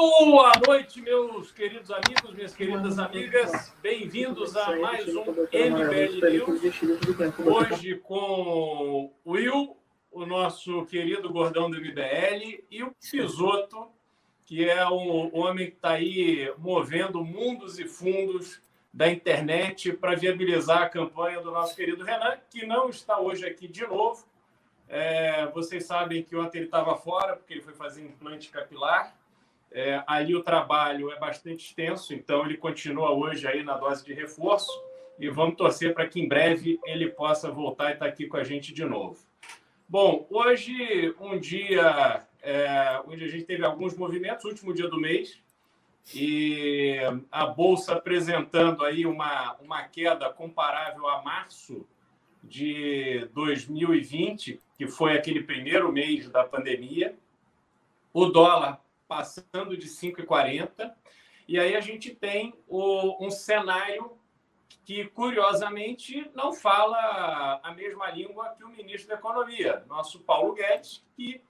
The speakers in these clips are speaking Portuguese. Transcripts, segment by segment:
Boa noite, meus queridos amigos, minhas queridas amigas. Bem-vindos a mais um MBL News. Hoje com o Will, o nosso querido gordão do MBL, e o Pisoto, que é um homem que está aí movendo mundos e fundos da internet para viabilizar a campanha do nosso querido Renan, que não está hoje aqui de novo. É, vocês sabem que ontem ele estava fora, porque ele foi fazer implante capilar. É, ali o trabalho é bastante extenso, então ele continua hoje aí na dose de reforço e vamos torcer para que em breve ele possa voltar e estar tá aqui com a gente de novo. Bom, hoje um dia é, onde a gente teve alguns movimentos, último dia do mês, e a bolsa apresentando aí uma, uma queda comparável a março de 2020, que foi aquele primeiro mês da pandemia. O dólar passando de 5,40. E aí a gente tem o, um cenário que, curiosamente, não fala a mesma língua que o ministro da Economia, nosso Paulo Guedes, que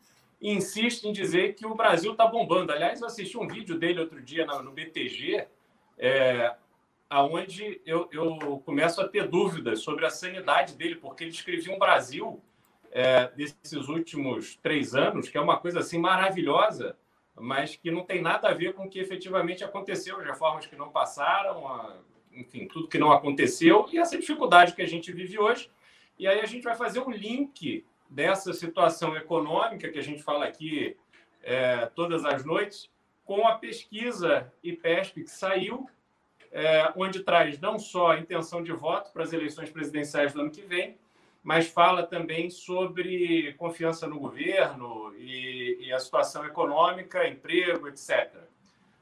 insiste em dizer que o Brasil está bombando. Aliás, eu assisti um vídeo dele outro dia no BTG, é, aonde eu, eu começo a ter dúvidas sobre a sanidade dele, porque ele escrevia um Brasil é, desses últimos três anos, que é uma coisa assim maravilhosa, mas que não tem nada a ver com o que efetivamente aconteceu, as reformas que não passaram, a, enfim, tudo que não aconteceu e essa dificuldade que a gente vive hoje. E aí a gente vai fazer um link dessa situação econômica que a gente fala aqui é, todas as noites com a pesquisa IPESP que saiu, é, onde traz não só a intenção de voto para as eleições presidenciais do ano que vem, mas fala também sobre confiança no governo e, e, a situação econômica, emprego, etc.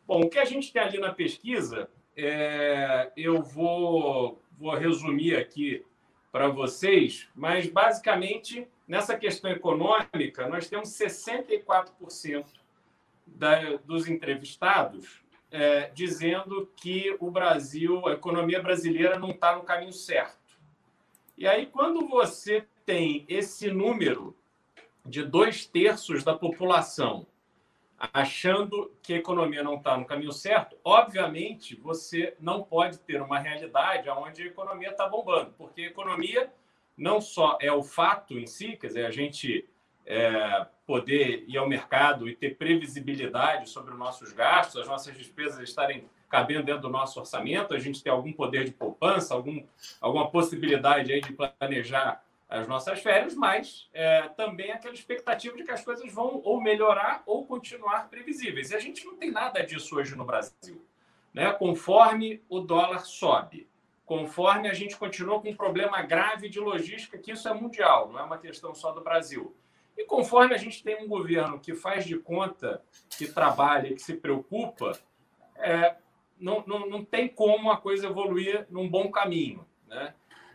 Bom, o que a gente tem ali na pesquisa, é, eu vou, vou resumir aqui para vocês, mas basicamente nessa questão econômica, nós temos 64% da, dos entrevistados é, dizendo que o Brasil, a economia brasileira não está no caminho certo. E aí, quando você tem esse número de dois terços da população achando que a economia não está no caminho certo, obviamente você não pode ter uma realidade onde a economia está bombando, porque a economia não só é o fato em si, quer dizer, a gente é, poder ir ao mercado e ter previsibilidade sobre os nossos gastos, as nossas despesas estarem cabendo dentro do nosso orçamento, a gente tem algum poder de poupança, algum, alguma possibilidade aí de planejar as nossas férias, mas é, também aquela expectativa de que as coisas vão ou melhorar ou continuar previsíveis. E a gente não tem nada disso hoje no Brasil. Né? Conforme o dólar sobe, conforme a gente continua com um problema grave de logística, que isso é mundial, não é uma questão só do Brasil. E conforme a gente tem um governo que faz de conta, que trabalha, que se preocupa, é, não, não, não tem como a coisa evoluir num bom caminho. Né?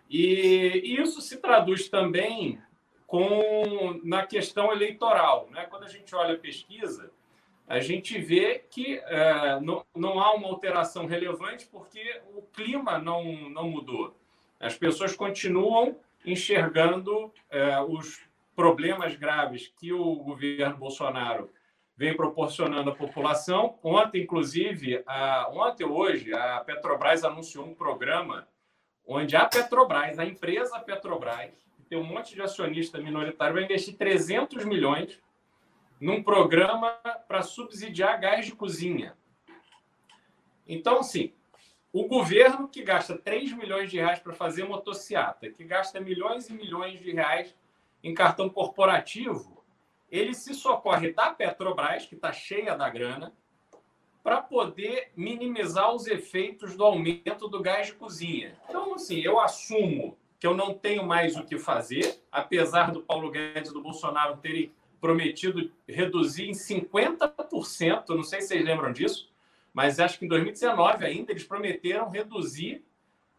E, e isso se traduz também com na questão eleitoral. Né? Quando a gente olha a pesquisa, a gente vê que é, não, não há uma alteração relevante porque o clima não, não mudou. As pessoas continuam enxergando é, os problemas graves que o governo Bolsonaro vem proporcionando à população. Ontem, inclusive, a, ontem hoje, a Petrobras anunciou um programa onde a Petrobras, a empresa Petrobras, que tem um monte de acionista minoritário, vai investir 300 milhões num programa para subsidiar gás de cozinha. Então, assim, o governo que gasta 3 milhões de reais para fazer motociata, que gasta milhões e milhões de reais em cartão corporativo, ele se socorre da Petrobras, que está cheia da grana, para poder minimizar os efeitos do aumento do gás de cozinha. Então, assim, eu assumo que eu não tenho mais o que fazer, apesar do Paulo Guedes e do Bolsonaro terem prometido reduzir em 50%, não sei se vocês lembram disso, mas acho que em 2019 ainda eles prometeram reduzir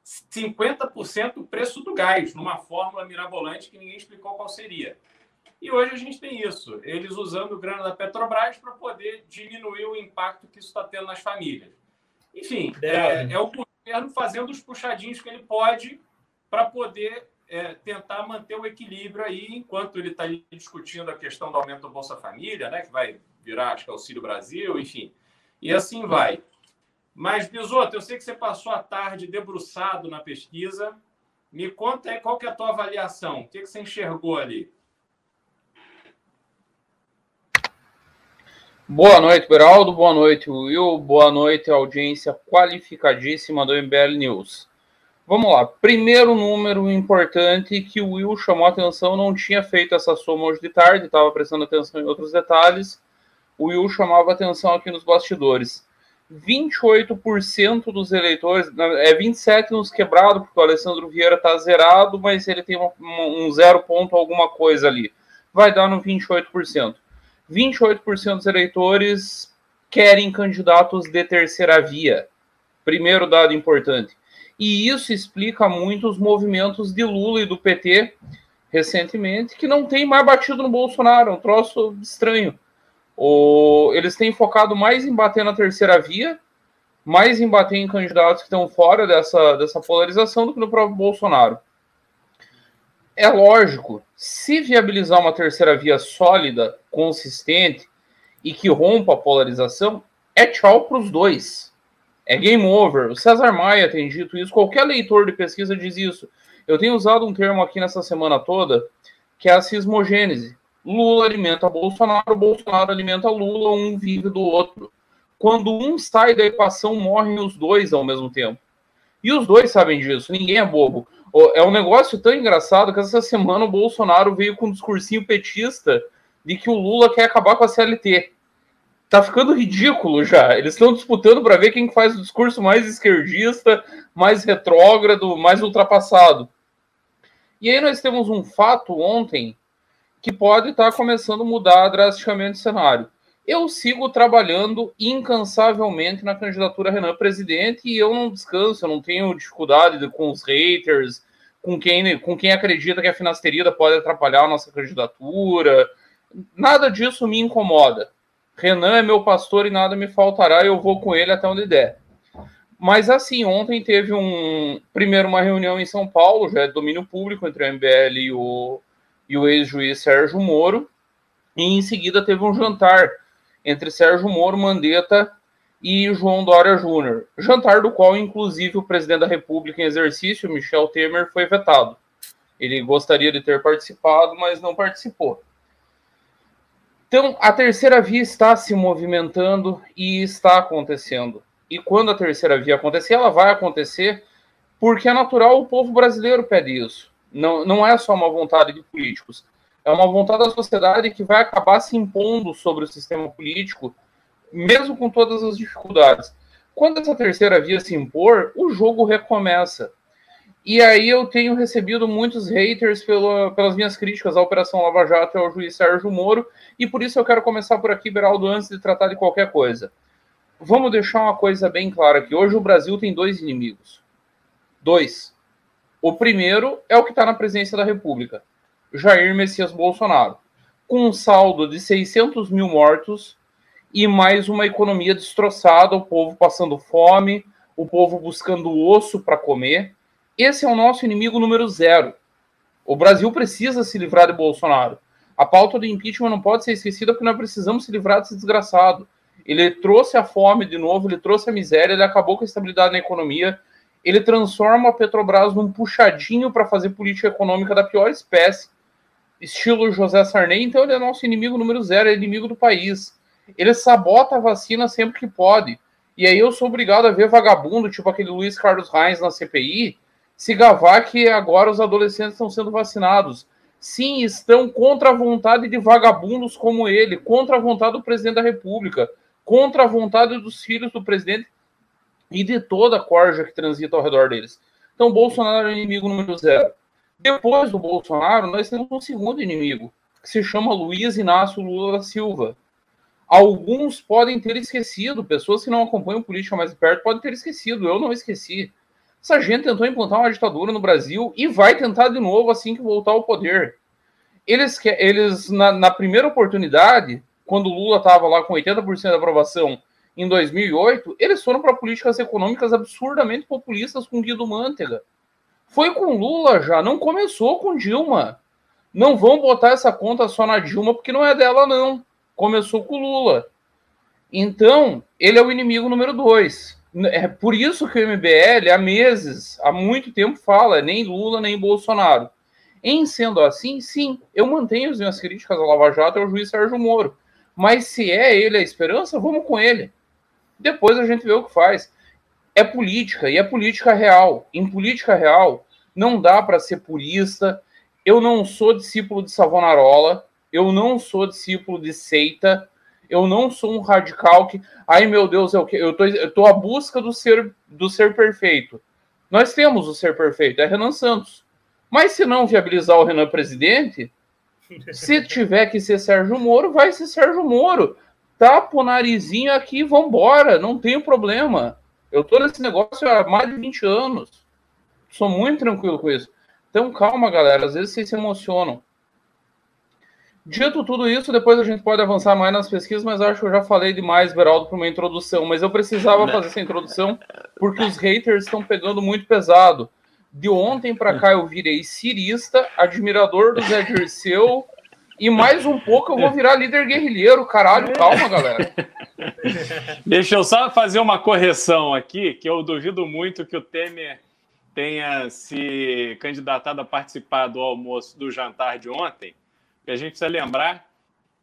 50% o preço do gás, numa fórmula mirabolante que ninguém explicou qual seria. E hoje a gente tem isso, eles usando grana da Petrobras para poder diminuir o impacto que isso está tendo nas famílias. Enfim, é, é, o governo fazendo os puxadinhos que ele pode para poder é, tentar manter o equilíbrio aí, enquanto ele está discutindo a questão do aumento do Bolsa Família, né, que vai virar, acho que, Auxílio Brasil, enfim. E assim vai. Mas, Bisoto, eu sei que você passou a tarde debruçado na pesquisa. Me conta aí qual que é a tua avaliação. O que, que você enxergou ali? Boa noite, Beraldo. Boa noite, Will. Boa noite, audiência qualificadíssima do MBL News. Vamos lá. Primeiro número importante que o Will chamou atenção, não tinha feito essa soma hoje de tarde, estava prestando atenção em outros detalhes. O Will chamava atenção aqui nos bastidores. 28% dos eleitores, é 27 nos quebrados, porque o Alessandro Vieira está zerado, mas ele tem um, um zero ponto alguma coisa ali. Vai dar no 28%. 28% dos eleitores querem candidatos de terceira via. Primeiro dado importante. E isso explica muito os movimentos de Lula e do PT recentemente, que não tem mais batido no Bolsonaro, é um troço estranho. O, eles têm focado mais em bater na terceira via, mais em bater em candidatos que estão fora dessa, dessa polarização do que no próprio Bolsonaro. É lógico, se viabilizar uma terceira via sólida, consistente e que rompa a polarização, é tchau para os dois. É game over. O César Maia tem dito isso, qualquer leitor de pesquisa diz isso. Eu tenho usado um termo aqui nessa semana toda, que é a cismogênese. Lula alimenta Bolsonaro, Bolsonaro alimenta Lula, um vive do outro. Quando um sai da equação, morrem os dois ao mesmo tempo. E os dois sabem disso, ninguém é bobo. É um negócio tão engraçado que essa semana o Bolsonaro veio com um discursinho petista de que o Lula quer acabar com a CLT. Tá ficando ridículo já. Eles estão disputando para ver quem faz o discurso mais esquerdista, mais retrógrado, mais ultrapassado. E aí nós temos um fato ontem que pode estar tá começando a mudar drasticamente o cenário. Eu sigo trabalhando incansavelmente na candidatura Renan presidente e eu não descanso, eu não tenho dificuldade com os haters, com quem, com quem acredita que a finasterida pode atrapalhar a nossa candidatura. Nada disso me incomoda. Renan é meu pastor e nada me faltará, eu vou com ele até onde der. Mas assim, ontem teve um primeiro uma reunião em São Paulo, já é domínio público entre o MBL e o e o ex-juiz Sérgio Moro. E em seguida teve um jantar entre Sérgio Moro, Mandetta e João Dória Júnior. Jantar do qual, inclusive, o presidente da República em exercício, Michel Temer, foi vetado. Ele gostaria de ter participado, mas não participou. Então, a terceira via está se movimentando e está acontecendo. E quando a terceira via acontecer, ela vai acontecer porque é natural, o povo brasileiro pede isso. Não, não é só uma vontade de políticos, é uma vontade da sociedade que vai acabar se impondo sobre o sistema político, mesmo com todas as dificuldades. Quando essa terceira via se impor, o jogo recomeça. E aí eu tenho recebido muitos haters pela, pelas minhas críticas à Operação Lava Jato e ao juiz Sérgio Moro, e por isso eu quero começar por aqui, Beraldo, antes de tratar de qualquer coisa. Vamos deixar uma coisa bem clara aqui. Hoje o Brasil tem dois inimigos. Dois. O primeiro é o que está na presidência da República, Jair Messias Bolsonaro, com um saldo de 600 mil mortos e mais uma economia destroçada, o povo passando fome, o povo buscando osso para comer. Esse é o nosso inimigo número zero. O Brasil precisa se livrar de Bolsonaro. A pauta do impeachment não pode ser esquecida porque nós precisamos se livrar desse desgraçado. Ele trouxe a fome de novo, ele trouxe a miséria, ele acabou com a estabilidade na economia, ele transforma a Petrobras num puxadinho para fazer política econômica da pior espécie, estilo José Sarney. Então ele é nosso inimigo número zero, é inimigo do país. Ele sabota a vacina sempre que pode. E aí eu sou obrigado a ver vagabundo, tipo aquele Luiz Carlos Reis na CPI, se gavar que agora os adolescentes estão sendo vacinados. Sim, estão contra a vontade de vagabundos como ele, contra a vontade do presidente da República, contra a vontade dos filhos do presidente e de toda a corja que transita ao redor deles. Então, Bolsonaro é o inimigo número zero. Depois do Bolsonaro, nós temos um segundo inimigo, que se chama Luiz Inácio Lula da Silva. Alguns podem ter esquecido, pessoas que não acompanham política mais perto podem ter esquecido, eu não esqueci. Essa gente tentou implantar uma ditadura no Brasil e vai tentar de novo assim que voltar ao poder. Eles, eles na, na primeira oportunidade, quando Lula estava lá com 80% da aprovação em 2008, eles foram para políticas econômicas absurdamente populistas com Guido Mantega. Foi com Lula já, não começou com Dilma. Não vão botar essa conta só na Dilma, porque não é dela, não. Começou com Lula. Então, ele é o inimigo número dois. É por isso que o MBL, há meses, há muito tempo, fala nem Lula nem Bolsonaro. Em sendo assim, sim, eu mantenho as minhas críticas ao Lava Jato e ao juiz Sérgio Moro. Mas se é ele a esperança, vamos com ele. Depois a gente vê o que faz. É política, e é política real. Em política real, não dá para ser purista. Eu não sou discípulo de Savonarola, eu não sou discípulo de seita, eu não sou um radical que, ai meu Deus, eu, eu, tô, eu tô à busca do ser, do ser perfeito. Nós temos o ser perfeito, é Renan Santos. Mas se não viabilizar o Renan presidente, se tiver que ser Sérgio Moro, vai ser Sérgio Moro. Tapa o narizinho aqui vambora, não tem problema. Eu tô nesse negócio há mais de 20 anos. Sou muito tranquilo com isso. Então calma, galera. Às vezes vocês se emocionam. Dito tudo isso, depois a gente pode avançar mais nas pesquisas, mas acho que eu já falei demais, Beraldo, para uma introdução. Mas eu precisava fazer essa introdução porque os haters estão pegando muito pesado. De ontem para cá eu virei cirista, admirador do Zé Dirceu, e mais um pouco eu vou virar líder guerrilheiro. Caralho, calma, galera. Deixa eu só fazer uma correção aqui, que eu duvido muito que o Temer tenha se candidatado a participar do almoço do jantar de ontem que a gente precisa lembrar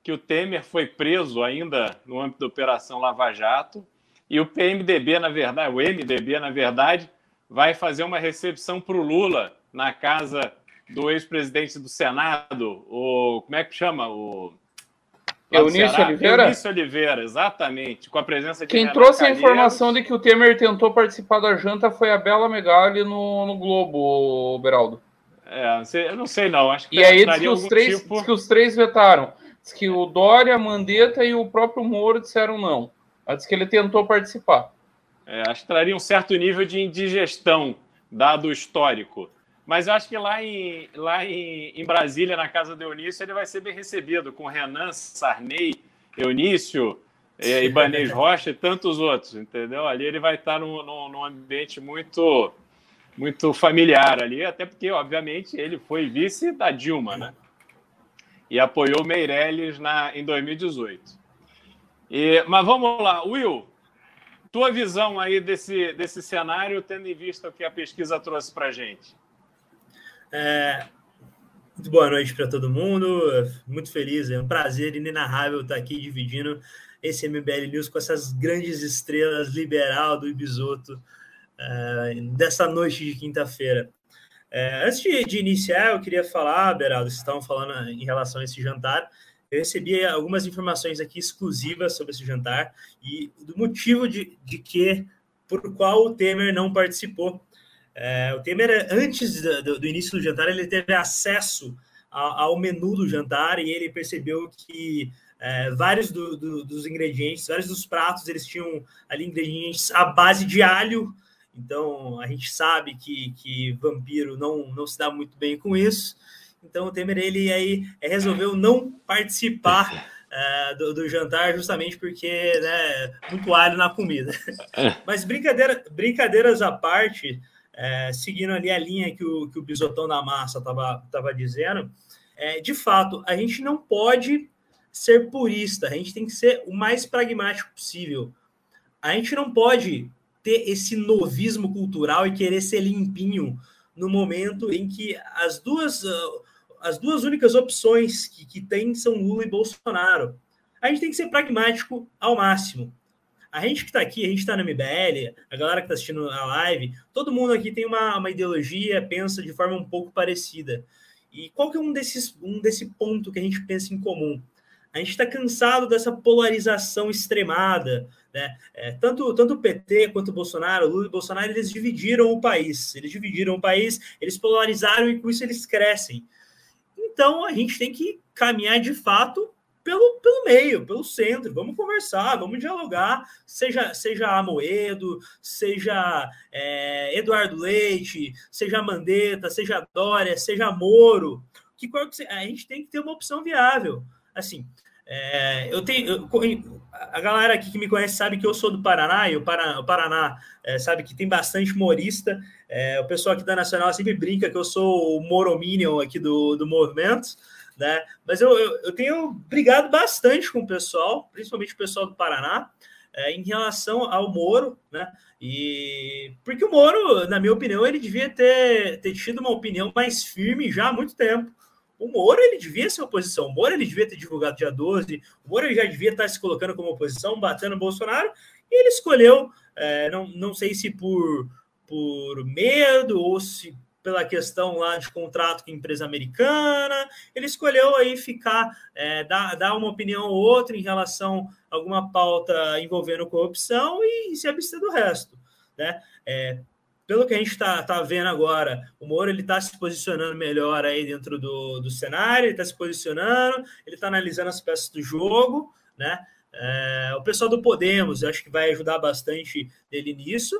que o Temer foi preso ainda no âmbito da Operação Lava Jato e o PMDB, na verdade, o MDB, na verdade, vai fazer uma recepção para o Lula na casa do ex-presidente do Senado, o como é que chama? O Eunício Oliveira? Eunício Oliveira, exatamente, com a presença de Quem Renato trouxe a informação de que o Temer tentou participar da janta foi a Bela Megali no, no Globo, Beraldo. É, eu não sei não. Acho que e aí diz que, os três, tipo... que os três vetaram. Diz que o Dória, a Mandetta e o próprio Moro disseram não. Diz que ele tentou participar. É, acho que traria um certo nível de indigestão, dado o histórico. Mas eu acho que lá em, lá em, em Brasília, na casa do Eunício, ele vai ser bem recebido, com Renan, Sarney, Eunício, é, Ibanez Rocha e tantos outros, entendeu? Ali ele vai estar num, num, num ambiente muito muito familiar ali, até porque, obviamente, ele foi vice da Dilma, né? E apoiou Meirelles na, em 2018. E, mas vamos lá, Will, tua visão aí desse, desse cenário, tendo em vista o que a pesquisa trouxe para a gente. É, muito boa noite para todo mundo, muito feliz, é um prazer inenarrável estar aqui dividindo esse MBL News com essas grandes estrelas liberal do Ibisoto, uh, dessa noite de quinta-feira. Uh, antes de, de, iniciar, eu queria falar, Beraldo, vocês estavam falando em relação a esse jantar. Eu recebi algumas informações aqui exclusivas sobre esse jantar e do motivo de, de que, por qual o Temer não participou. Uh, o Temer, antes do, do, início do jantar, ele teve acesso ao, ao menu do jantar e ele percebeu que é, vários do, do, dos ingredientes, vários dos pratos, eles tinham ali ingredientes à base de alho, então a gente sabe que, que vampiro não, não se dá muito bem com isso. Então o Temer ele aí resolveu não participar uh, do, do, jantar justamente porque né, muito alho na comida. É. Mas brincadeira, brincadeiras à parte, uh, seguindo ali a linha que o, que o bisotão da massa estava tava dizendo, uh, de fato a gente não pode ser purista, a gente tem que ser o mais pragmático possível. A gente não pode ter esse novismo cultural e querer ser limpinho no momento em que as duas, uh, as duas únicas opções que, que tem são Lula e Bolsonaro. A gente tem que ser pragmático ao máximo. A gente que está aqui, a gente está na MBL, a galera que está assistindo a live, todo mundo aqui tem uma, uma ideologia, pensa de forma um pouco parecida. E qual que é um desses um desse ponto que a gente pensa em comum? A gente está cansado dessa polarização extremada, né? É, tanto, tanto o PT quanto o Bolsonaro, o Lula e o Bolsonaro, eles dividiram o país. Eles dividiram o país, eles polarizaram e com isso eles crescem. Então a gente tem que caminhar de fato pelo, pelo meio, pelo centro. Vamos conversar, vamos dialogar. Seja, seja Amoedo, seja é, Eduardo Leite, seja Mandetta, seja Dória, seja Moro. Que, a gente tem que ter uma opção viável assim, é, eu tenho. Eu, a galera aqui que me conhece sabe que eu sou do Paraná, e o Paraná, o Paraná é, sabe que tem bastante humorista. É, o pessoal aqui da Nacional sempre brinca que eu sou o Morominion aqui do, do movimento, né? Mas eu, eu, eu tenho brigado bastante com o pessoal, principalmente o pessoal do Paraná, é, em relação ao Moro, né? E porque o Moro, na minha opinião, ele devia ter, ter tido uma opinião mais firme já há muito tempo. O Moro ele devia ser oposição. O Moro ele devia ter divulgado dia 12. O Moro ele já devia estar se colocando como oposição, batendo o Bolsonaro. E ele escolheu, é, não, não sei se por, por medo ou se pela questão lá de contrato com empresa americana, ele escolheu aí ficar, é, dar, dar uma opinião ou outra em relação a alguma pauta envolvendo corrupção e, e se abster do resto, né? É, pelo que a gente está tá vendo agora, o Moro ele está se posicionando melhor aí dentro do, do cenário, ele está se posicionando, ele está analisando as peças do jogo, né? É, o pessoal do Podemos, acho que vai ajudar bastante ele nisso.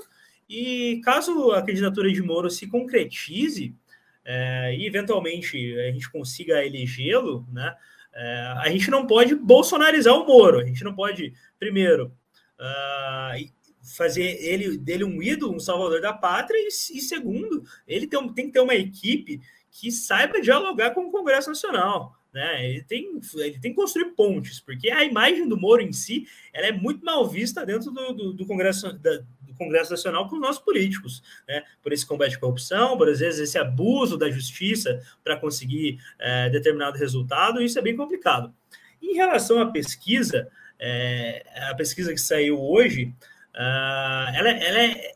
E caso a candidatura de Moro se concretize é, e eventualmente a gente consiga elegê-lo, né? É, a gente não pode bolsonarizar o Moro. A gente não pode, primeiro, uh, fazer ele dele um ídolo, um salvador da pátria, e, e segundo, ele tem, tem que ter uma equipe que saiba dialogar com o Congresso Nacional. Né? Ele, tem, ele tem que construir pontes, porque a imagem do Moro em si ela é muito mal vista dentro do, do, do Congresso, da, Congresso Nacional com os nossos políticos, né? Por esse combate à corrupção, por às vezes esse abuso da justiça para conseguir é, determinado resultado, isso é bem complicado. Em relação à pesquisa, é, a pesquisa que saiu hoje, uh, ela, ela, é,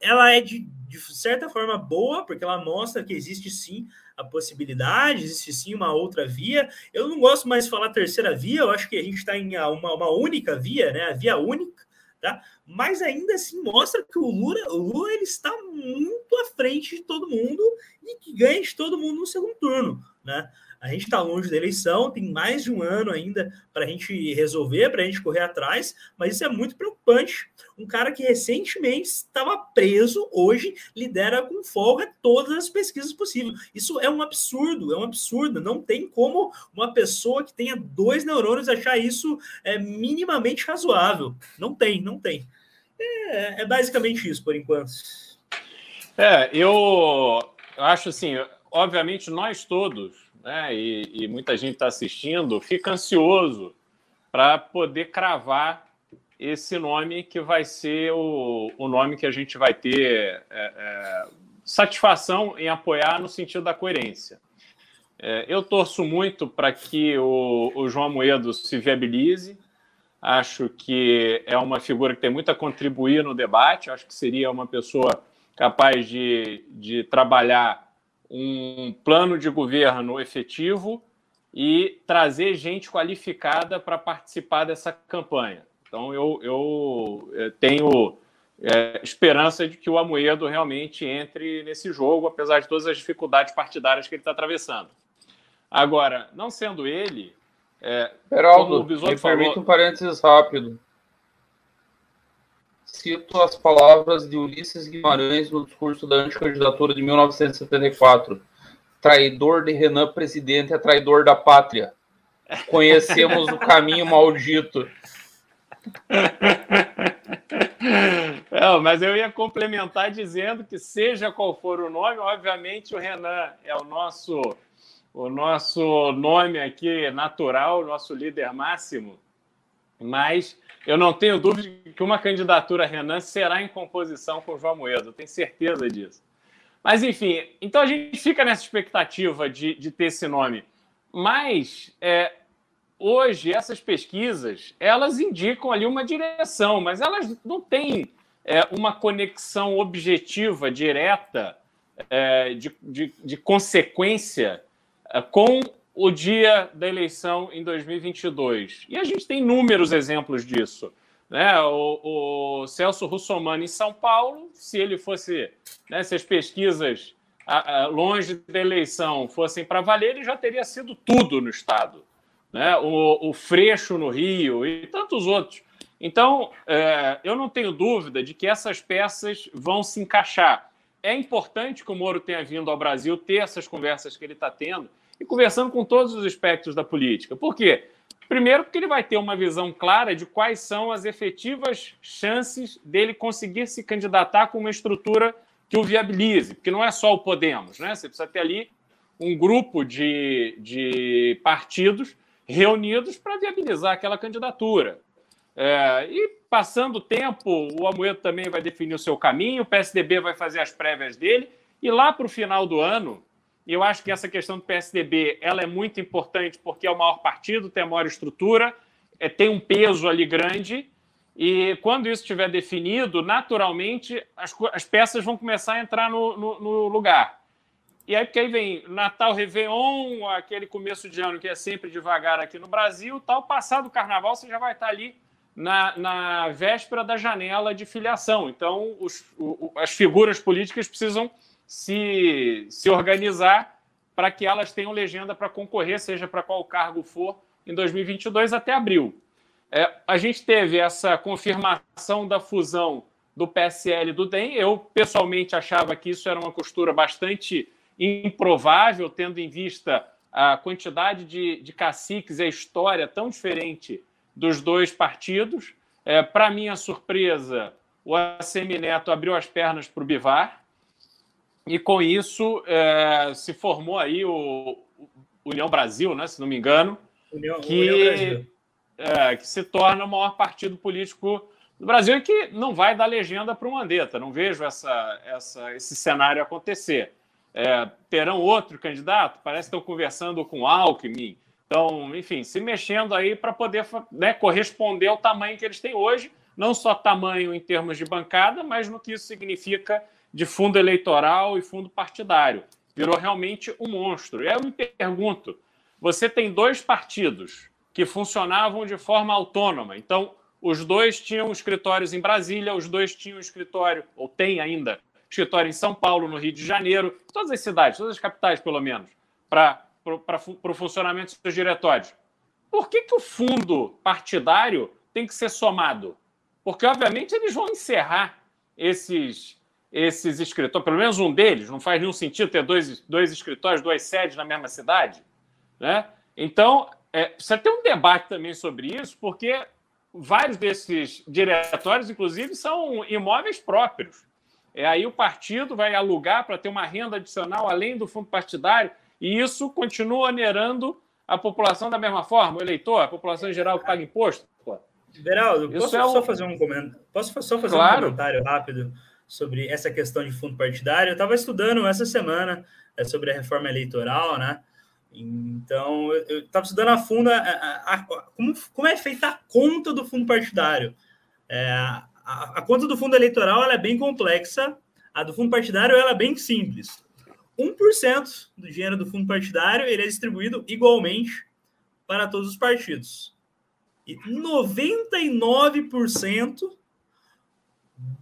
ela é de, de certa forma boa, porque ela mostra que existe sim a possibilidade, existe sim uma outra via. Eu não gosto mais de falar terceira via, eu acho que a gente está em uma, uma única via, né? A via única, tá? mas ainda assim mostra que o Lula, o Lula ele está muito à frente de todo mundo e que ganha de todo mundo no segundo turno, né? A gente está longe da eleição, tem mais de um ano ainda para a gente resolver, para a gente correr atrás, mas isso é muito preocupante. Um cara que recentemente estava preso, hoje lidera com folga todas as pesquisas possíveis. Isso é um absurdo, é um absurdo. Não tem como uma pessoa que tenha dois neurônios achar isso é, minimamente razoável. Não tem, não tem. É, é basicamente isso por enquanto. É, eu acho assim, obviamente nós todos, né, e, e muita gente está assistindo, fica ansioso para poder cravar esse nome que vai ser o, o nome que a gente vai ter é, é, satisfação em apoiar no sentido da coerência. É, eu torço muito para que o, o João Moedo se viabilize, Acho que é uma figura que tem muito a contribuir no debate. Acho que seria uma pessoa capaz de, de trabalhar um plano de governo efetivo e trazer gente qualificada para participar dessa campanha. Então, eu, eu eh, tenho é, esperança de que o Amoedo realmente entre nesse jogo, apesar de todas as dificuldades partidárias que ele está atravessando. Agora, não sendo ele, é, me falou... permite um parênteses rápido. Cito as palavras de Ulisses Guimarães no discurso da anticandidatura de 1974. Traidor de Renan presidente é traidor da pátria. Conhecemos o caminho maldito. Não, mas eu ia complementar dizendo que, seja qual for o nome, obviamente o Renan é o nosso o nosso nome aqui natural, nosso líder máximo, mas eu não tenho dúvida que uma candidatura Renan será em composição com o João Moedo, tenho certeza disso. Mas, enfim, então a gente fica nessa expectativa de, de ter esse nome. Mas, é, hoje, essas pesquisas, elas indicam ali uma direção, mas elas não têm é, uma conexão objetiva, direta, é, de, de, de consequência é, com o dia da eleição em 2022. E a gente tem inúmeros exemplos disso. Né? O, o Celso Russomano em São Paulo, se ele fosse, né, se as pesquisas a, a, longe da eleição fossem para valer, ele já teria sido tudo no Estado. Né? O, o Freixo no Rio e tantos outros. Então, é, eu não tenho dúvida de que essas peças vão se encaixar. É importante que o Moro tenha vindo ao Brasil ter essas conversas que ele está tendo, e conversando com todos os aspectos da política. Por quê? Primeiro, porque ele vai ter uma visão clara de quais são as efetivas chances dele conseguir se candidatar com uma estrutura que o viabilize, porque não é só o Podemos, né? Você precisa ter ali um grupo de, de partidos reunidos para viabilizar aquela candidatura. É, e passando o tempo, o Amoedo também vai definir o seu caminho, o PSDB vai fazer as prévias dele, e lá para o final do ano, eu acho que essa questão do PSDB ela é muito importante porque é o maior partido, tem a maior estrutura, é, tem um peso ali grande, e quando isso estiver definido, naturalmente as, as peças vão começar a entrar no, no, no lugar. E aí, porque aí vem Natal, Réveillon, aquele começo de ano que é sempre devagar aqui no Brasil, tal, passado o carnaval, você já vai estar ali na, na véspera da janela de filiação. Então, os, o, as figuras políticas precisam se, se organizar para que elas tenham legenda para concorrer, seja para qual cargo for, em 2022 até abril. É, a gente teve essa confirmação da fusão do PSL e do DEM. Eu, pessoalmente, achava que isso era uma costura bastante improvável, tendo em vista a quantidade de, de caciques e a história tão diferente dos dois partidos. É, Para minha surpresa, o ACM Neto abriu as pernas para o Bivar e, com isso, é, se formou aí o, União Brasil, né, se não me engano, União, que, União é, que se torna o maior partido político do Brasil e que não vai dar legenda para o Mandetta. Não vejo essa, essa, esse cenário acontecer. É, terão outro candidato? Parece que estão conversando com Alckmin. Então, enfim, se mexendo aí para poder né, corresponder ao tamanho que eles têm hoje, não só tamanho em termos de bancada, mas no que isso significa de fundo eleitoral e fundo partidário. Virou realmente um monstro. E aí eu me pergunto: você tem dois partidos que funcionavam de forma autônoma. Então, os dois tinham escritórios em Brasília, os dois tinham escritório, ou tem ainda, escritório em São Paulo, no Rio de Janeiro, todas as cidades, todas as capitais, pelo menos, para o funcionamento dos seus diretórios. Por que, que o fundo partidário tem que ser somado? Porque, obviamente, eles vão encerrar esses, esses escritórios, pelo menos um deles, não faz nenhum sentido ter dois, dois escritórios, duas sedes na mesma cidade. Né? Então, é, precisa ter um debate também sobre isso, porque vários desses diretórios, inclusive, são imóveis próprios. É, aí o partido vai alugar para ter uma renda adicional além do fundo partidário, e isso continua onerando a população da mesma forma, o eleitor, a população em geral que paga imposto. Beraldo, posso é um... só fazer um comentário? Posso só fazer claro. um comentário rápido sobre essa questão de fundo partidário? Eu estava estudando essa semana é, sobre a reforma eleitoral, né? Então, eu estava estudando a fundo a, a, a, como, como é feita a conta do fundo partidário. É, a, conta do fundo eleitoral ela é bem complexa, a do fundo partidário ela é bem simples. 1% do dinheiro do fundo partidário ele é distribuído igualmente para todos os partidos. E 99%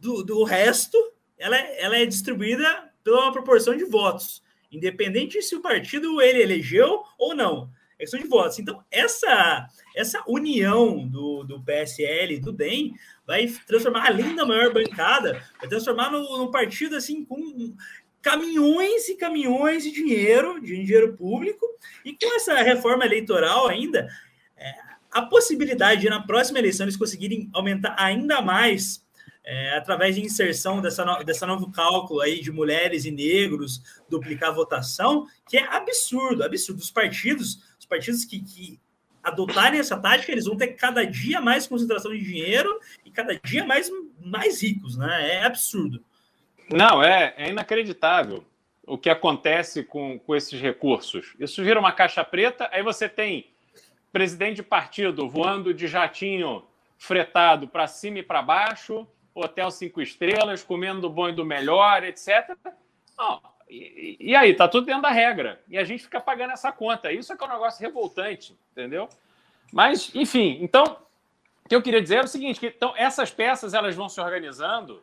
do, do resto ela é, ela é distribuída pela proporção de votos independente se o partido ele elegeu ou não. É questão de votos. Então, essa, essa união do, do PSL do DEM vai transformar, além da maior bancada, vai transformar num partido assim com caminhões e caminhões de dinheiro, de dinheiro público, e com essa reforma eleitoral ainda, é, a possibilidade de na próxima eleição eles conseguirem aumentar ainda mais é, através de inserção dessa, no, dessa novo cálculo aí de mulheres e negros, duplicar a votação, que é absurdo, absurdo. Os partidos, os partidos que, que adotarem essa tática, eles vão ter cada dia mais concentração de dinheiro e cada dia mais, mais ricos, né? É absurdo. Não, é, é inacreditável o que acontece com, com esses recursos. Isso vira uma caixa preta, aí você tem presidente de partido voando de jatinho fretado para cima e para baixo, hotel cinco estrelas, comendo do bom e do melhor, etc. Não, e, e, aí, tá tudo dentro da regra. E a gente fica pagando essa conta. Isso é que é um negócio revoltante, entendeu? Mas, enfim, então, o que eu queria dizer é o seguinte: que, então, essas peças elas vão se organizando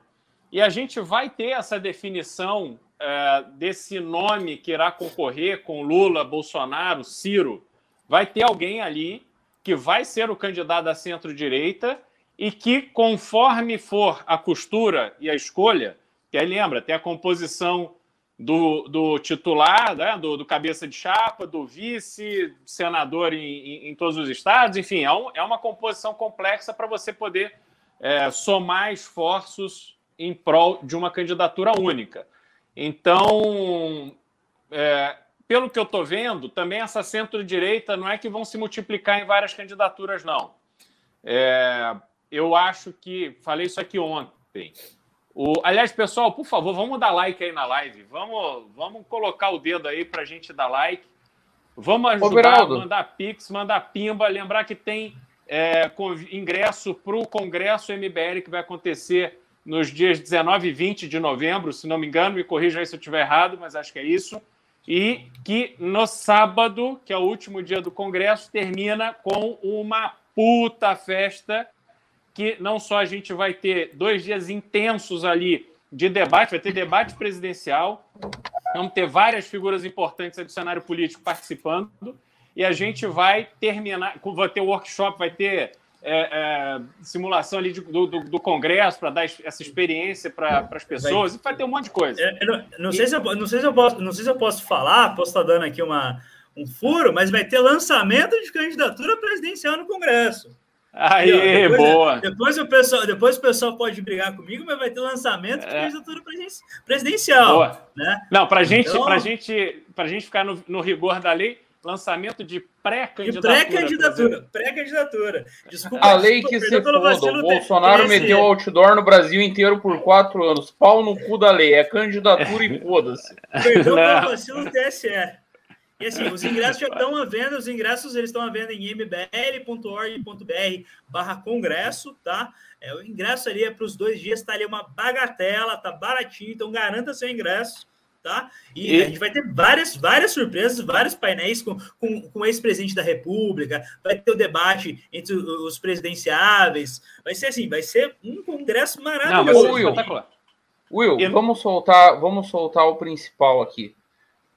e a gente vai ter essa definição é, desse nome que irá concorrer com Lula, Bolsonaro, Ciro. Vai ter alguém ali que vai ser o candidato da centro-direita e que, conforme for a costura e a escolha, que aí lembra, tem a composição do, do titular, né, do, do, cabeça de chapa, do vice, senador em, em, em todos os estados, enfim, é, um, é uma composição complexa para você poder é, somar esforços em prol de uma candidatura única. Então, é, pelo que eu estou vendo, também essa centro-direita não é que vão se multiplicar em várias candidaturas, não. É, eu acho que. Falei isso aqui ontem. O, aliás, pessoal, por favor, vamos dar like aí na live. Vamos, vamos colocar o dedo aí para a gente dar like. Vamos ajudar, Ô, mandar pix, mandar pimba. Lembrar que tem é, ingresso para o Congresso MBL que vai acontecer nos dias 19 e 20 de novembro, se não me engano, me corrijam aí se eu estiver errado, mas acho que é isso. E que no sábado, que é o último dia do Congresso, termina com uma puta festa que não só a gente vai ter dois dias intensos ali de debate, vai ter debate presidencial, vamos ter várias figuras importantes do cenário político participando, e a gente vai terminar, vai ter workshop, vai ter é, é, simulação ali de, do, do, do, Congresso para dar essa experiência para as pessoas, vai, e vai ter um monte de coisa. É, não, não, sei se eu, não, sei se eu posso, não sei se eu posso falar, posso estar dando aqui uma, um furo, mas vai ter lançamento de candidatura presidencial no Congresso. Aí, depois, boa. Depois o, pessoal, depois o pessoal pode brigar comigo, mas vai ter lançamento de é. candidatura presidencial. Boa. Né? Não, para gente, então, a gente, gente ficar no, no rigor da lei, lançamento de pré-candidatura. Pré-candidatura. Pré-candidatura. Desculpa. A lei que se foda. O Bolsonaro meteu outdoor no Brasil inteiro por quatro anos. Pau no cu da lei. É candidatura e foda-se. Perdão pelo vacilo do TSE. E assim, os ingressos já estão à venda, os ingressos eles estão à venda em mbl.org.br barra congresso, tá? É, o ingresso ali é para os dois dias, tá ali uma bagatela, tá baratinho, então garanta seu ingresso, tá? E, e, a gente vai ter várias, várias surpresas, vários painéis com, com, com o ex-presidente da República, vai ter o debate entre os presidenciáveis, vai ser assim, vai ser um congresso maravilhoso. Não, Will, Will, vamos soltar, vamos soltar o principal aqui.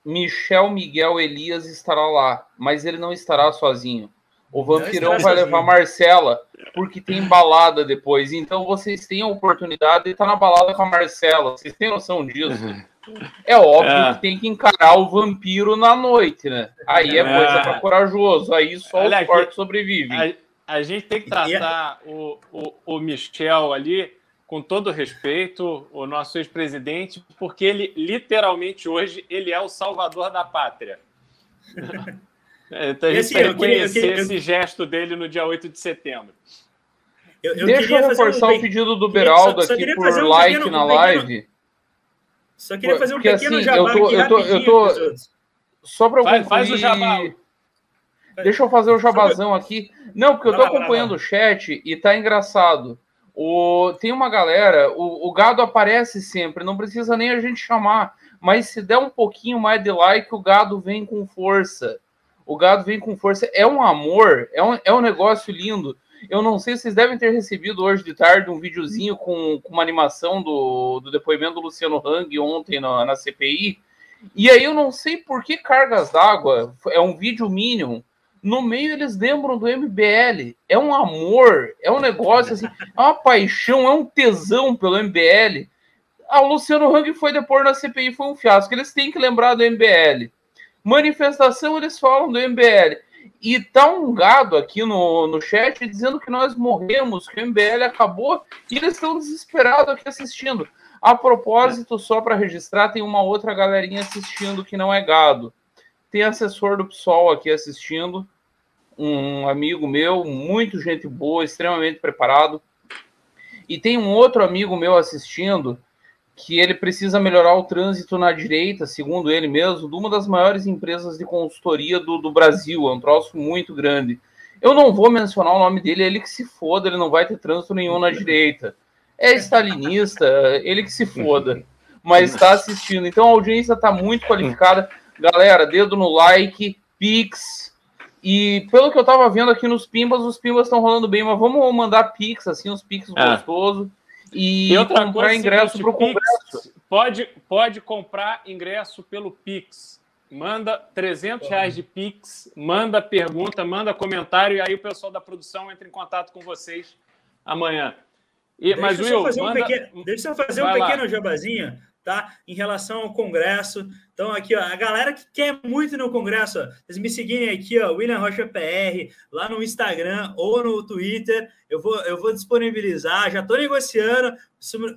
Michel Miguel Elias estará lá, mas ele não estará sozinho. O Vampirão vai levar Marcela, porque tem balada depois. Então vocês têm a oportunidade de estar na balada com a Marcela. Vocês têm noção disso? É óbvio é. que tem que encarar o vampiro na noite, né? Aí é coisa para corajoso. Aí só Olha, os fortes sobrevivem. A, a, gente tem que tratar o, o, o Michel ali com todo respeito, o nosso ex-presidente, porque ele literalmente hoje ele é o salvador da pátria. então a gente assim, tem que conhecer queria, esse gesto dele no dia 8 de setembro. Eu, eu Deixa eu reforçar um... o pedido do Beraldo só, aqui por um like pequeno, na um live. Só queria fazer um porque, pequeno assim, jabá eu tô, eu tô, eu tô, Só para faz, faz o jabá. Deixa eu fazer o jabazão aqui. Não, porque eu tô acompanhando o chat e tá engraçado. O, tem uma galera, o, o, gado aparece sempre, não precisa nem a gente chamar, mas se der um pouquinho mais de like, o gado vem com força. O gado vem com força. É um amor, é um, é um negócio lindo. Eu não sei se vocês devem ter recebido hoje de tarde um videozinho com, com uma animação do, do depoimento do Luciano Hang ontem na, na CPI. E aí eu não sei por que cargas d'água, é um vídeo mínimo no meio eles lembram do MBL. É um amor, é um negócio assim, é uma paixão, é um tesão pelo MBL. Ah, o Luciano Hang foi depor na CPI, foi um fiasco. Eles têm que lembrar do MBL. Manifestação, eles falam do MBL. E tá um gado aqui no, no chat dizendo que nós morremos, que o MBL acabou, e eles estão desesperados aqui assistindo. A propósito, só para registrar, tem uma outra galerinha assistindo que não é gado. Tem assessor do PSOL aqui assistindo, um amigo meu, muito gente boa, extremamente preparado. E tem um outro amigo meu assistindo que ele precisa melhorar o trânsito na direita, segundo ele mesmo, de uma das maiores empresas de consultoria do, do Brasil. É um troço muito grande. Eu não vou mencionar o nome dele, ele que se foda, ele não vai ter trânsito nenhum na direita. É stalinista, ele que se foda. Mas está assistindo. Então a audiência está muito qualificada. Galera, dedo no like, Pix. E pelo que eu tava vendo aqui nos Pimbas, os Pimbas estão rolando bem, mas vamos mandar Pix, assim, os Pix é. gostosos. E, e outra comprar coisa, ingresso para o Congresso. Pode, pode comprar ingresso pelo Pix. Manda 300 reais de Pix, manda pergunta, manda comentário, e aí o pessoal da produção entra em contato com vocês amanhã. E, deixa mas, Will, manda... um pequeno, deixa eu fazer um pequeno jabazinho tá? Em relação ao Congresso. Então, aqui, ó, a galera que quer muito no Congresso, ó, vocês me seguirem aqui, ó, William Rocha PR, lá no Instagram ou no Twitter. Eu vou, eu vou disponibilizar, já estou negociando,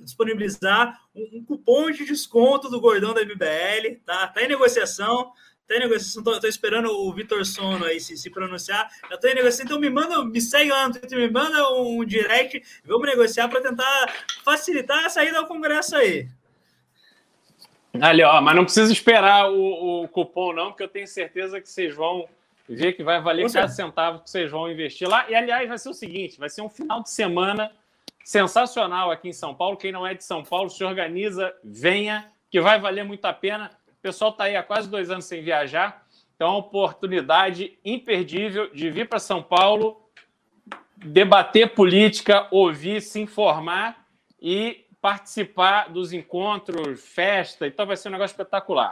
disponibilizar um, um, cupom de desconto do Gordão da MBL, tá? Tá em negociação. Tô em negociação, tô, tô esperando o Vitor Sono aí se, se pronunciar. Já tô em negociação, então me manda, me segue lá no Twitter, me manda um direct, vamos negociar para tentar facilitar a saída ao Congresso aí. Ali, ó, mas não precisa esperar o, o cupom, não, porque eu tenho certeza que vocês vão ver que vai valer cada centavo que vocês vão investir lá. E, aliás, vai ser o seguinte: vai ser um final de semana sensacional aqui em São Paulo. Quem não é de São Paulo, se organiza, venha, que vai valer muito a pena. O pessoal está aí há quase dois anos sem viajar. Então, é uma oportunidade imperdível de vir para São Paulo, debater política, ouvir, se informar e participar dos encontros, festa. Então, vai ser um negócio espetacular.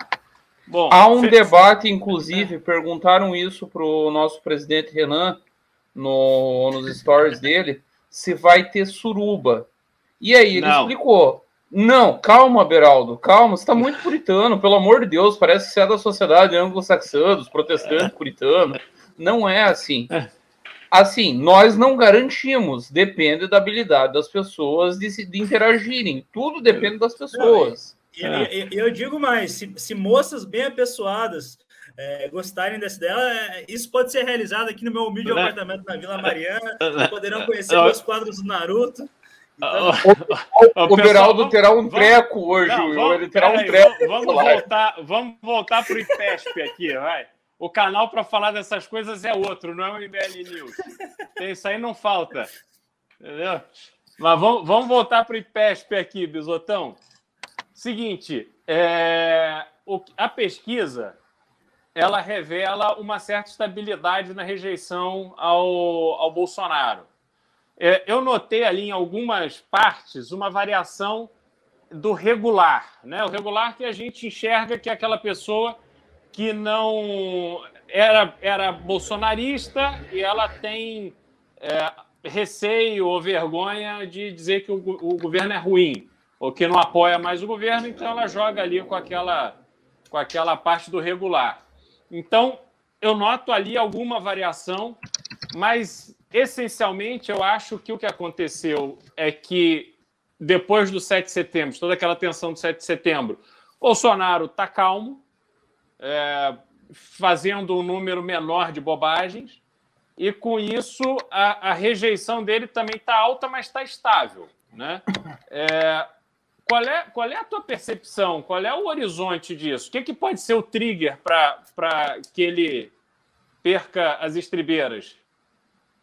Bom, Há um debate, inclusive, perguntaram isso para o nosso presidente Renan no, nos stories dele, se vai ter suruba. E aí ele Não. explicou: não, calma, Beraldo, calma, você está muito puritano, pelo amor de Deus, parece que você é da sociedade anglo-saxã, dos protestantes é. puritanos. Não é assim. Assim, nós não garantimos, depende da habilidade das pessoas de, de interagirem. Tudo depende das pessoas. E, é. eu digo mais: se, se moças bem apessoadas é, gostarem dessa ideia, é, isso pode ser realizado aqui no meu humilde né? apartamento na Vila Mariana. Poderão conhecer meus quadros do Naruto. Então... O, o, Beraldo terá um treco hoje, não, vamos, ele terá um treco. Vamos, vamos voltar, vamos voltar para o IPESP aqui, vai. O canal para falar dessas coisas é outro, não é o MBL News. Tem, isso aí não falta. Entendeu? Mas vamos, vamos voltar para o IPESP aqui, Bisotão. Seguinte, é, o, a pesquisa ela revela uma certa estabilidade na rejeição ao, ao Bolsonaro. É, eu notei ali em algumas partes uma variação do regular, né? O regular que a gente enxerga que é aquela pessoa que não era, era bolsonarista e ela tem é, receio ou vergonha de dizer que o, o, governo é ruim ou que não apoia mais o governo, então ela joga ali com aquela, com aquela parte do regular. Então, eu noto ali alguma variação, mas essencialmente eu acho que o que aconteceu é que depois do 7 de setembro, toda aquela tensão do 7 de setembro, Bolsonaro está calmo, é, fazendo um número menor de bobagens, e com isso a, a rejeição dele também está alta, mas está estável. Né? É, qual, é, qual é a tua percepção? Qual é o horizonte disso? O que, que pode ser o trigger para que ele perca as estribeiras?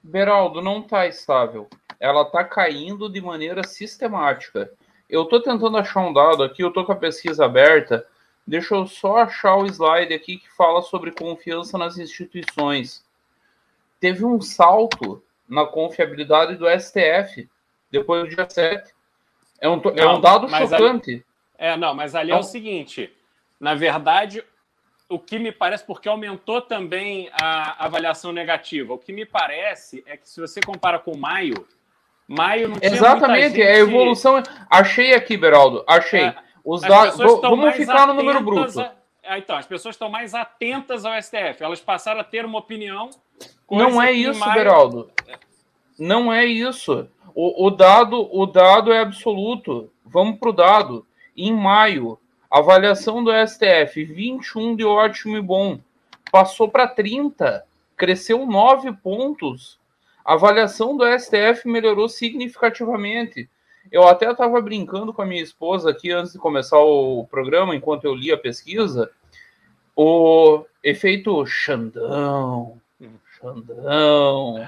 Beraldo, não está estável. Ela está caindo de maneira sistemática. Eu estou tentando achar um dado aqui, eu estou com a pesquisa aberta. Deixa eu só achar o slide aqui que fala sobre confiança nas instituições. Teve um salto na confiabilidade do STF depois do dia 7. É um, não, é um dado chocante. Ali, é, não, mas ali é o seguinte: na verdade, o que me parece, porque aumentou também a avaliação negativa, o que me parece é que se você compara com maio, maio não tinha Exatamente, é gente... a evolução. Achei aqui, Beraldo, achei. É, Os dados. Vamos ficar no número bruto. A... É, então, as pessoas estão mais atentas ao STF, elas passaram a ter uma opinião. Não é isso, maio... Beraldo. Não é isso. O, o, dado, o dado é absoluto. Vamos para o dado. Em maio, avaliação do STF, 21 de ótimo e bom. Passou para 30, cresceu 9 pontos. A avaliação do STF melhorou significativamente. Eu até estava brincando com a minha esposa aqui antes de começar o programa, enquanto eu li a pesquisa. O efeito Xandão. Xandão.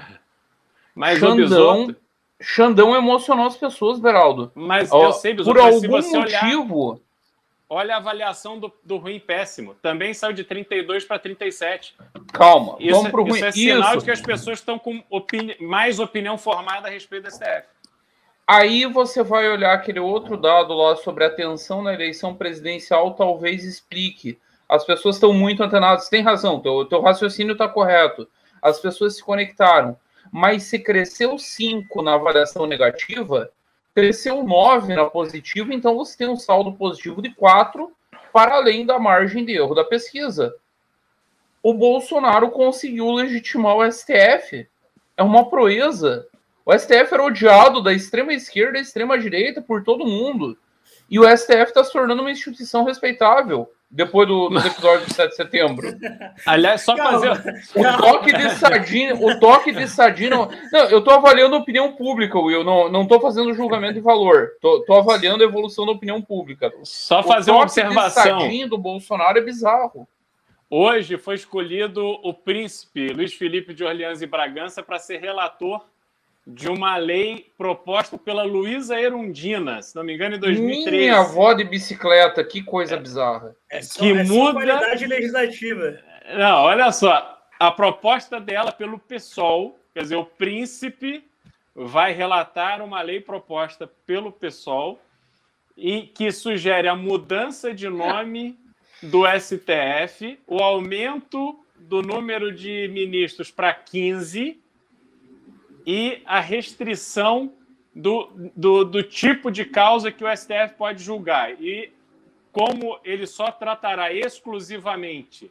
Mas Xandão. Xandão emocionou as pessoas, Beraldo. Mas eu sei, Por algum motivo. Olhar, olha a avaliação do, do ruim e péssimo. Também saiu de 32 para 37. Calma, isso, vamos para o ruim. Isso é sinal isso. de que as pessoas estão com opini mais opinião formada a respeito da STF. Aí você vai olhar aquele outro dado lá sobre a tensão na eleição presidencial, talvez explique. As pessoas estão muito antenadas. Tem razão, teu, teu raciocínio está correto. As pessoas se conectaram mas se cresceu 5 na avaliação negativa, cresceu 9 na positiva, então você tem um saldo positivo de 4 para além da margem de erro da pesquisa. O Bolsonaro conseguiu legitimar o STF. É uma proeza. O STF era odiado da extrema esquerda e extrema direita por todo mundo. E o STF está se tornando uma instituição respeitável. depois do, do episódio de 7 de setembro. Aliás, só fazer. O toque de sardinha. O toque de sardinha. Não, eu tô avaliando a opinião pública, Will. Não, não tô fazendo julgamento de valor. Tô, tô avaliando a evolução da opinião pública. Só fazer uma observação. O toque de sardinha do Bolsonaro é bizarro. Hoje foi escolhido o príncipe Luiz Felipe de Orleans e Bragança para ser relator de uma lei proposta pela Luísa Erundina, se não me engano, em 2013. Minha avó de bicicleta, que coisa é, bizarra. É só, que é muda qualidade legislativa. Não, olha só, a proposta dela pelo PSOL, quer dizer, o príncipe vai relatar uma lei proposta pelo PSOL e que sugere a mudança de nome do STF, o aumento do número de ministros para 15 e a restrição do, do, do, tipo de causa que o STF pode julgar. E como ele só tratará exclusivamente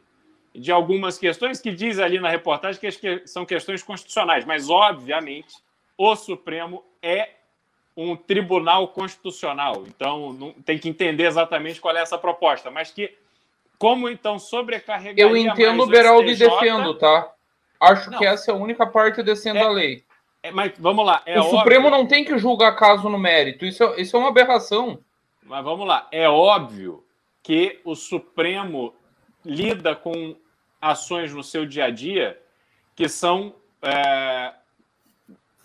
de algumas questões que diz ali na reportagem que são questões constitucionais, mas obviamente o Supremo é um tribunal constitucional, então não, tem que entender exatamente qual é essa proposta, mas que como então sobrecarregar Eu entendo o Beraldo e defendo, tá? Acho não. que essa é a única parte descendo é, a lei. É, mas vamos lá. É o óbvio... Supremo não tem que julgar caso no mérito. Isso é, isso é uma aberração. Mas vamos lá. É óbvio que o Supremo lida com ações no seu dia a dia que são é,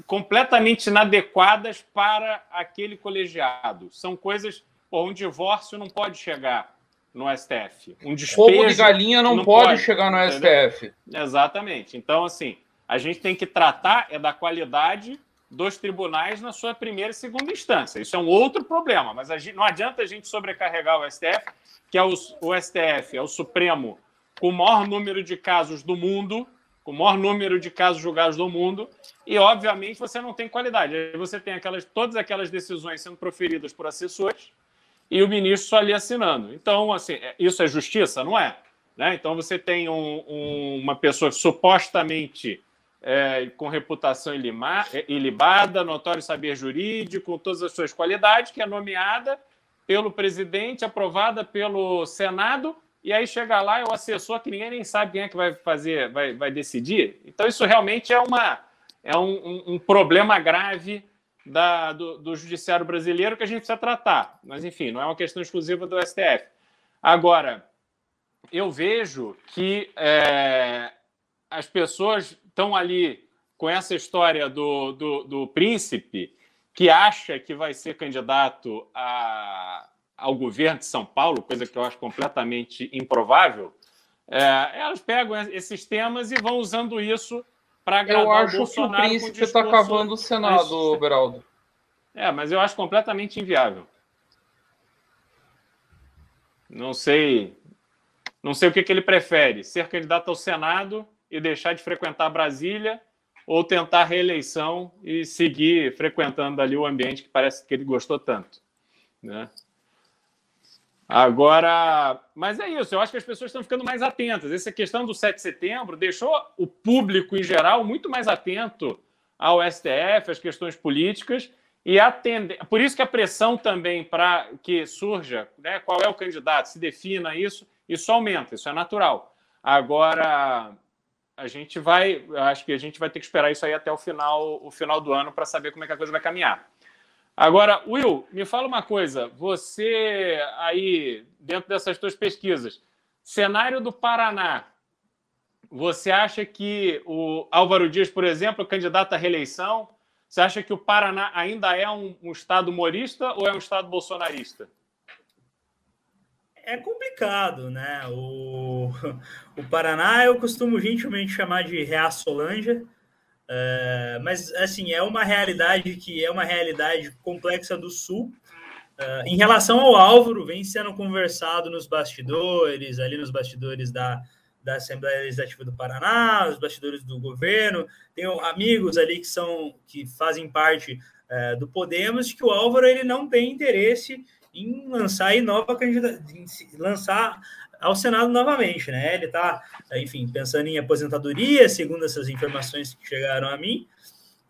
completamente inadequadas para aquele colegiado. São coisas. Pô, um divórcio não pode chegar no STF. Um despejo. Roubo de galinha não, não pode, pode, chegar no entendeu? STF. Exatamente. Então, assim, a gente tem que tratar é da qualidade dos tribunais na sua primeira e segunda instância. Isso é um outro problema, mas gente, não adianta a gente sobrecarregar o STF, que é o, o STF, é o Supremo com o maior número de casos do mundo, com o maior número de casos julgados do mundo, e obviamente você não tem qualidade. Você tem aquelas, todas aquelas decisões sendo proferidas por assessores e o ministro só ali assinando. Então, assim, é, isso é justiça? Não é. Né? Então você tem um, um, uma pessoa supostamente é, com reputação ilibada, notório saber jurídico, com todas as suas qualidades, que é nomeada pelo presidente, aprovada pelo Senado, e aí chega lá é o assessor que ninguém nem sabe quem é que vai fazer, vai, vai decidir. Então, isso realmente é, uma, é um, um, um problema grave da, do, do, judiciário brasileiro que a gente precisa tratar. Mas, enfim, não é uma questão exclusiva do STF. Agora, eu vejo que é, as pessoas estão ali com essa história do, do, do, príncipe que acha que vai ser candidato a, ao governo de São Paulo, coisa que eu acho completamente improvável, é, elas pegam esses temas e vão usando isso para agradar eu acho o Bolsonaro. que o príncipe está cavando o Senado, Beraldo. É, mas eu acho completamente inviável. Não sei, não sei o que, que ele prefere: ser candidato ao Senado e deixar de frequentar Brasília ou tentar reeleição e seguir frequentando ali o ambiente que parece que ele gostou tanto, né? Agora, mas é isso, eu acho que as pessoas estão ficando mais atentas. Essa questão do 7 de setembro deixou o público em geral muito mais atento ao STF, às questões políticas, e atender. Por isso que a pressão também para que surja, né, qual é o candidato, se defina isso, isso aumenta, isso é natural. Agora, a gente vai, acho que a gente vai ter que esperar isso aí até o final, o final do ano para saber como é que a coisa vai caminhar. Agora, Will, me fala uma coisa. Você aí, dentro dessas suas pesquisas, cenário do Paraná, você acha que o Álvaro Dias, por exemplo, candidato à reeleição, você acha que o Paraná ainda é um, um estado humorista ou é um estado bolsonarista? É complicado, né? O, o Paraná eu costumo gentilmente chamar de Reaçolândia, é, mas assim é uma realidade que é uma realidade complexa do Sul. É, em relação ao Álvaro, vem sendo conversado nos bastidores, ali nos bastidores da, da Assembleia Legislativa do Paraná, os bastidores do governo. Tenho amigos ali que são que fazem parte é, do Podemos, que o Álvaro ele não tem interesse em lançar em nova candidatura, lançar ao Senado novamente, né? Ele está, enfim, pensando em aposentadoria, segundo essas informações que chegaram a mim.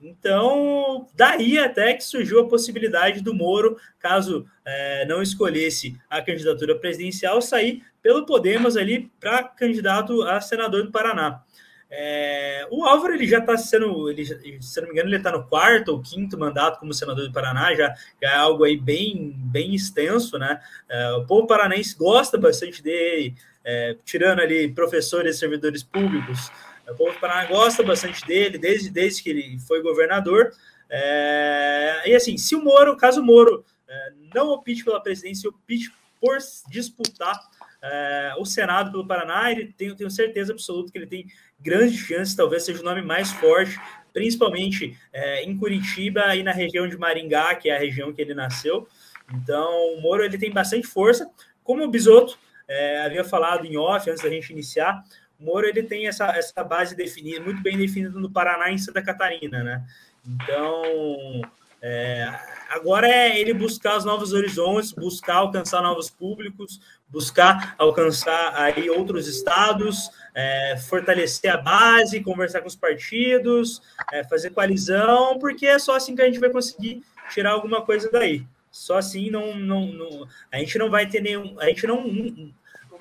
Então, daí até que surgiu a possibilidade do Moro, caso é, não escolhesse a candidatura presidencial, sair pelo Podemos ali para candidato a senador do Paraná. É, o Álvaro ele já está sendo, ele, se não me engano, ele está no quarto ou quinto mandato como senador do Paraná, já, é algo aí bem, bem extenso, né? É, o povo paranense gosta bastante dele, é, tirando ali professores e servidores públicos. O povo do Paraná gosta bastante dele, desde, desde que ele foi governador. É, e assim, se o Moro, caso o Moro é, não opte pela presidência, opte por disputar é, o Senado pelo Paraná, ele tem, tenho certeza absoluta que ele tem grandes chances, talvez seja o nome mais forte, principalmente é, em Curitiba e na região de Maringá, que é a região que ele nasceu. Então, o Moro ele tem bastante força. Como o Bisoto é, havia falado em off antes da gente iniciar, o Moro ele tem essa, essa base definida, muito bem definida no Paraná e em Santa Catarina, né? Então, é, agora é ele buscar os novos horizontes, buscar alcançar novos públicos, buscar alcançar aí outros estados, é, fortalecer a base, conversar com os partidos, é, fazer coalizão, porque é só assim que a gente vai conseguir tirar alguma coisa daí. Só assim não, não, não a gente não vai ter nenhum, a gente não,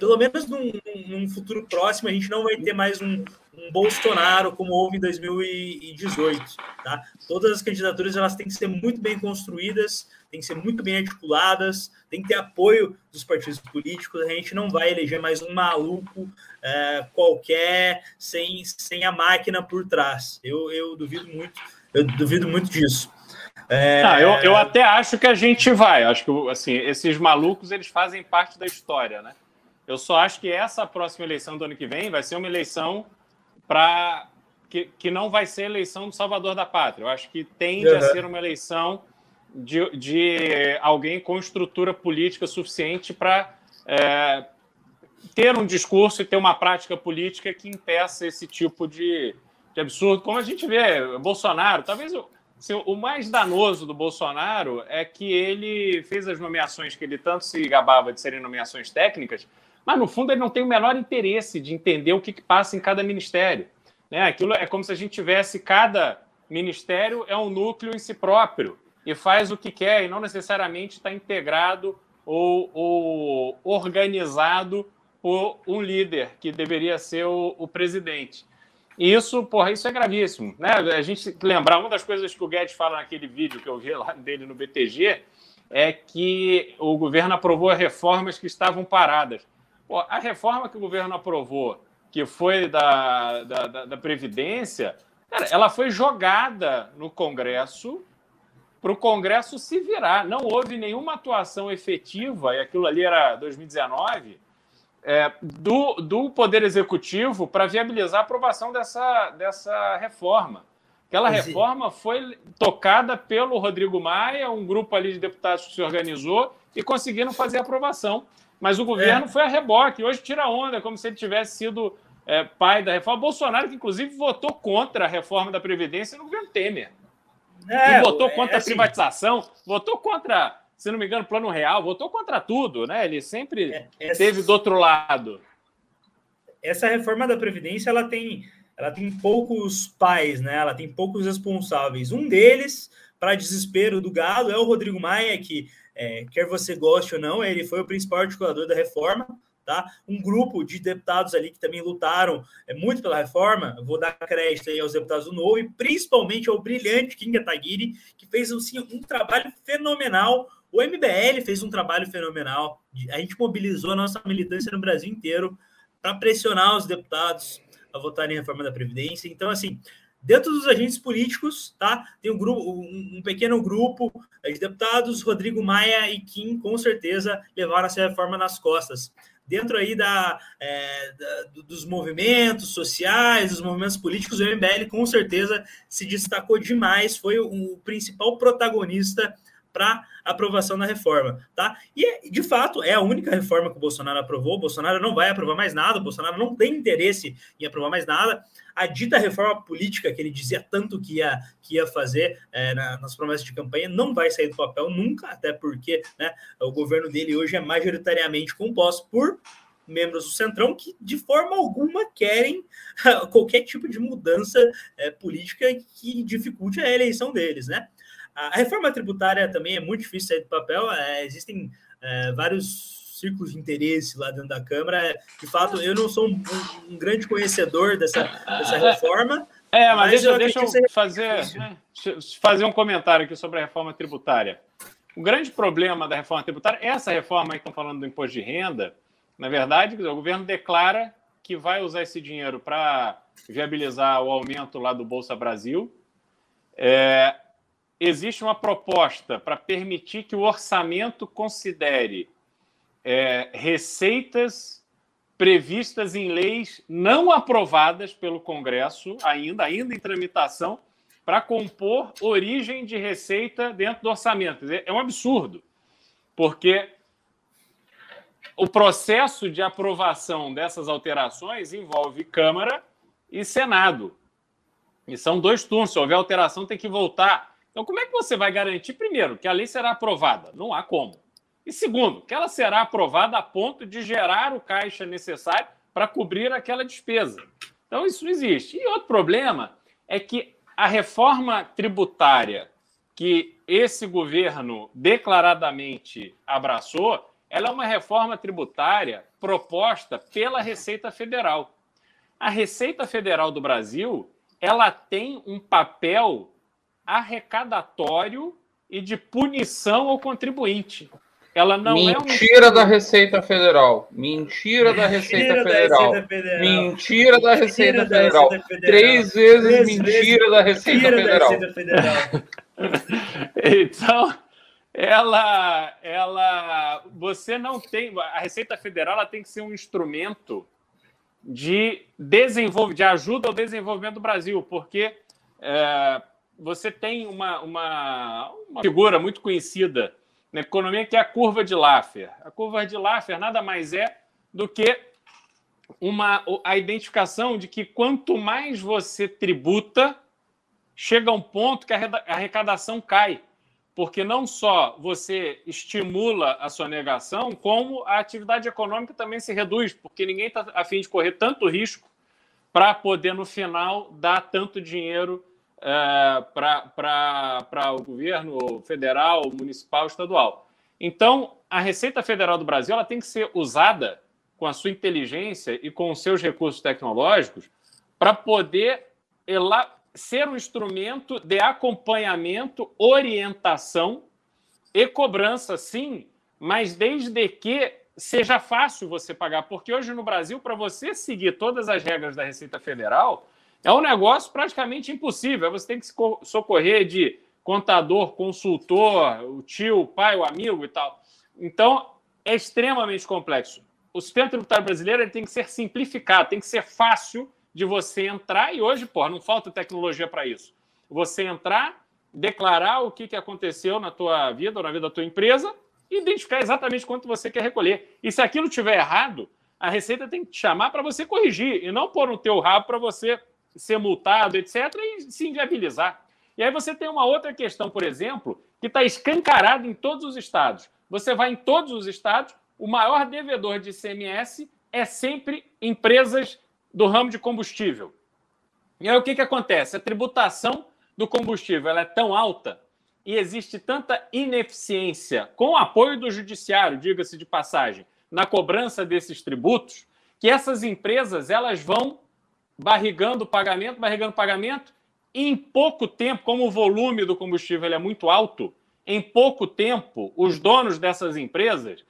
pelo menos num, num futuro próximo, a gente não vai ter mais um, um Bolsonaro como houve em 2018, tá? Todas as candidaturas elas têm que ser muito bem construídas, têm que ser muito bem articuladas, tem que ter apoio dos partidos políticos. A gente não vai eleger mais um maluco é, qualquer sem, sem a máquina por trás. Eu, eu duvido muito, eu duvido muito disso. É... Não, eu, eu até acho que a gente vai. Acho que assim, esses malucos eles fazem parte da história, né? Eu só acho que essa próxima eleição do ano que vem vai ser uma eleição para que, que não vai ser eleição do Salvador da Pátria. Eu acho que tende uhum. a ser uma eleição de, de alguém com estrutura política suficiente para é, ter um discurso e ter uma prática política que impeça esse tipo de, de absurdo. Como a gente vê, Bolsonaro, talvez o, assim, o mais danoso do Bolsonaro é que ele fez as nomeações que ele tanto se gabava de serem nomeações técnicas, mas no fundo ele não tem o menor interesse de entender o que, que passa em cada ministério. Né? Aquilo é como se a gente tivesse cada ministério é um núcleo em si próprio e faz o que quer e não necessariamente está integrado ou, ou, organizado por um líder que deveria ser o, o, presidente. E isso, porra, isso é gravíssimo. Né? A gente lembrar, uma das coisas que o Guedes fala naquele vídeo que eu vi lá dele no BTG é que o governo aprovou reformas que estavam paradas. Pô, a reforma que o governo aprovou, que foi da, da, da, da Previdência, cara, ela foi jogada no Congresso para o Congresso se virar. Não houve nenhuma atuação efetiva, e aquilo ali era 2019, é, do, do Poder Executivo para viabilizar a aprovação dessa, dessa reforma. Aquela reforma foi tocada pelo Rodrigo Maia, um grupo ali de deputados que se organizou e conseguiram fazer a aprovação. Mas o governo é. foi a reboque. Hoje tira onda, como se ele tivesse sido é, pai da reforma. Bolsonaro, que inclusive votou contra a reforma da Previdência no governo Temer. É, e votou contra é, assim, a privatização, votou contra, se não me engano, plano real, votou contra tudo, né? Ele sempre é, essa, teve do outro lado. Essa reforma da Previdência ela tem, ela tem poucos pais, né? Ela tem poucos responsáveis. Um deles, para desespero do gado, é o Rodrigo Maia, que é, quer você goste ou não, ele foi o principal articulador da reforma, tá? Um grupo de deputados ali que também lutaram é, muito pela reforma, vou dar crédito aos deputados do Novo e principalmente ao brilhante Kim Kataguiri, que fez assim, um trabalho fenomenal. O MBL fez um trabalho fenomenal. A gente mobilizou a nossa militância no Brasil inteiro para pressionar os deputados a votarem em reforma da Previdência. Então, assim, dentro dos agentes políticos, tá? Tem um grupo, um, um, pequeno grupo de deputados, Rodrigo Maia e Kim, com certeza levaram essa reforma nas costas dentro aí da, é, da, dos movimentos sociais, dos movimentos políticos, o MBL com certeza se destacou demais, foi o, o principal protagonista para aprovação da reforma, tá? E de fato é a única reforma que o Bolsonaro aprovou. O Bolsonaro não vai aprovar mais nada, o Bolsonaro não tem interesse em aprovar mais nada. A dita reforma política que ele dizia tanto que ia, que ia fazer é, na, nas promessas de campanha não vai sair do papel nunca, até porque né, o governo dele hoje é majoritariamente composto por membros do Centrão que, de forma alguma, querem qualquer tipo de mudança é, política que dificulte a eleição deles, né? A reforma tributária também é muito difícil sair do papel, é, existem é, vários círculos de interesse lá dentro da Câmara. De fato, eu não sou um, um, grande conhecedor dessa, dessa reforma. É, mas, mas deixa, eu deixa eu fazer, né, fazer um comentário aqui sobre a reforma tributária. O grande problema da reforma tributária, essa reforma que estão falando do imposto de renda, na verdade, o governo declara que vai usar esse dinheiro para viabilizar o aumento lá do Bolsa Brasil. É, existe uma proposta para permitir que o orçamento considere é, receitas previstas em leis não aprovadas pelo Congresso ainda, ainda em tramitação, para compor origem de receita dentro do orçamento. É um absurdo, porque o processo de aprovação dessas alterações envolve Câmara e Senado. E são dois turnos. Se houver alteração, tem que voltar. Então, como é que você vai garantir, primeiro, que a lei será aprovada? Não há como. E segundo, que ela será aprovada a ponto de gerar o caixa necessário para cobrir aquela despesa. Então, isso não existe. E outro problema é que a reforma tributária que esse governo declaradamente abraçou, ela é uma reforma tributária proposta pela Receita Federal. A Receita Federal do Brasil, ela tem um papel arrecadatório e de punição ao contribuinte. Ela não Mentira é um... da Receita Federal. Mentira da Receita, Federal. Mentira da Receita, mentira Federal. Três vezes mentira da Receita mentira Federal. Da Receita Federal. então, ela, ela, você não tem, a Receita Federal ela tem que ser um instrumento de desenvolvimento, de ajuda ao desenvolvimento do Brasil, porque é, você tem uma, uma, uma figura muito conhecida na economia, que é a curva de Laffer. A curva de Laffer nada mais é do que uma, a identificação de que quanto mais você tributa, chega um ponto que a arrecadação cai. Porque não só você estimula a sua negação, como a atividade econômica também se reduz, porque ninguém está a fim de correr tanto risco para poder, no final, dar tanto dinheiro é, para o governo federal, municipal, estadual. Então, a Receita Federal do Brasil ela tem que ser usada com a sua inteligência e com os seus recursos tecnológicos para poder ela ser um instrumento de acompanhamento, orientação e cobrança, sim, mas desde que seja fácil você pagar, porque hoje no Brasil, para você seguir todas as regras da Receita Federal, é um negócio praticamente impossível. Você tem que socorrer de contador, consultor, o tio, o pai, o amigo e tal. Então, é extremamente complexo. O sistema tributário brasileiro tem que ser simplificado, tem que ser fácil de você entrar, e hoje, pô, não falta tecnologia para isso. Você entrar, declarar o que, que aconteceu na tua vida ou na vida da tua empresa e identificar exatamente quanto você quer recolher. E se aquilo estiver errado, a Receita tem que te chamar para você corrigir e não pôr no teu rabo para você ser multado, etc., e se inviabilizar. E aí você tem uma outra questão, por exemplo, que está escancarada em todos os estados. Você vai em todos os estados, o maior devedor de ICMS é sempre empresas do ramo de combustível. E aí o que, que acontece? A tributação do combustível ela é tão alta e existe tanta ineficiência com o apoio do judiciário, diga-se de passagem, na cobrança desses tributos, que essas empresas elas vão barrigando pagamento, barrigando pagamento, e em pouco tempo, como o volume do combustível é muito alto, em pouco tempo, os donos dessas empresas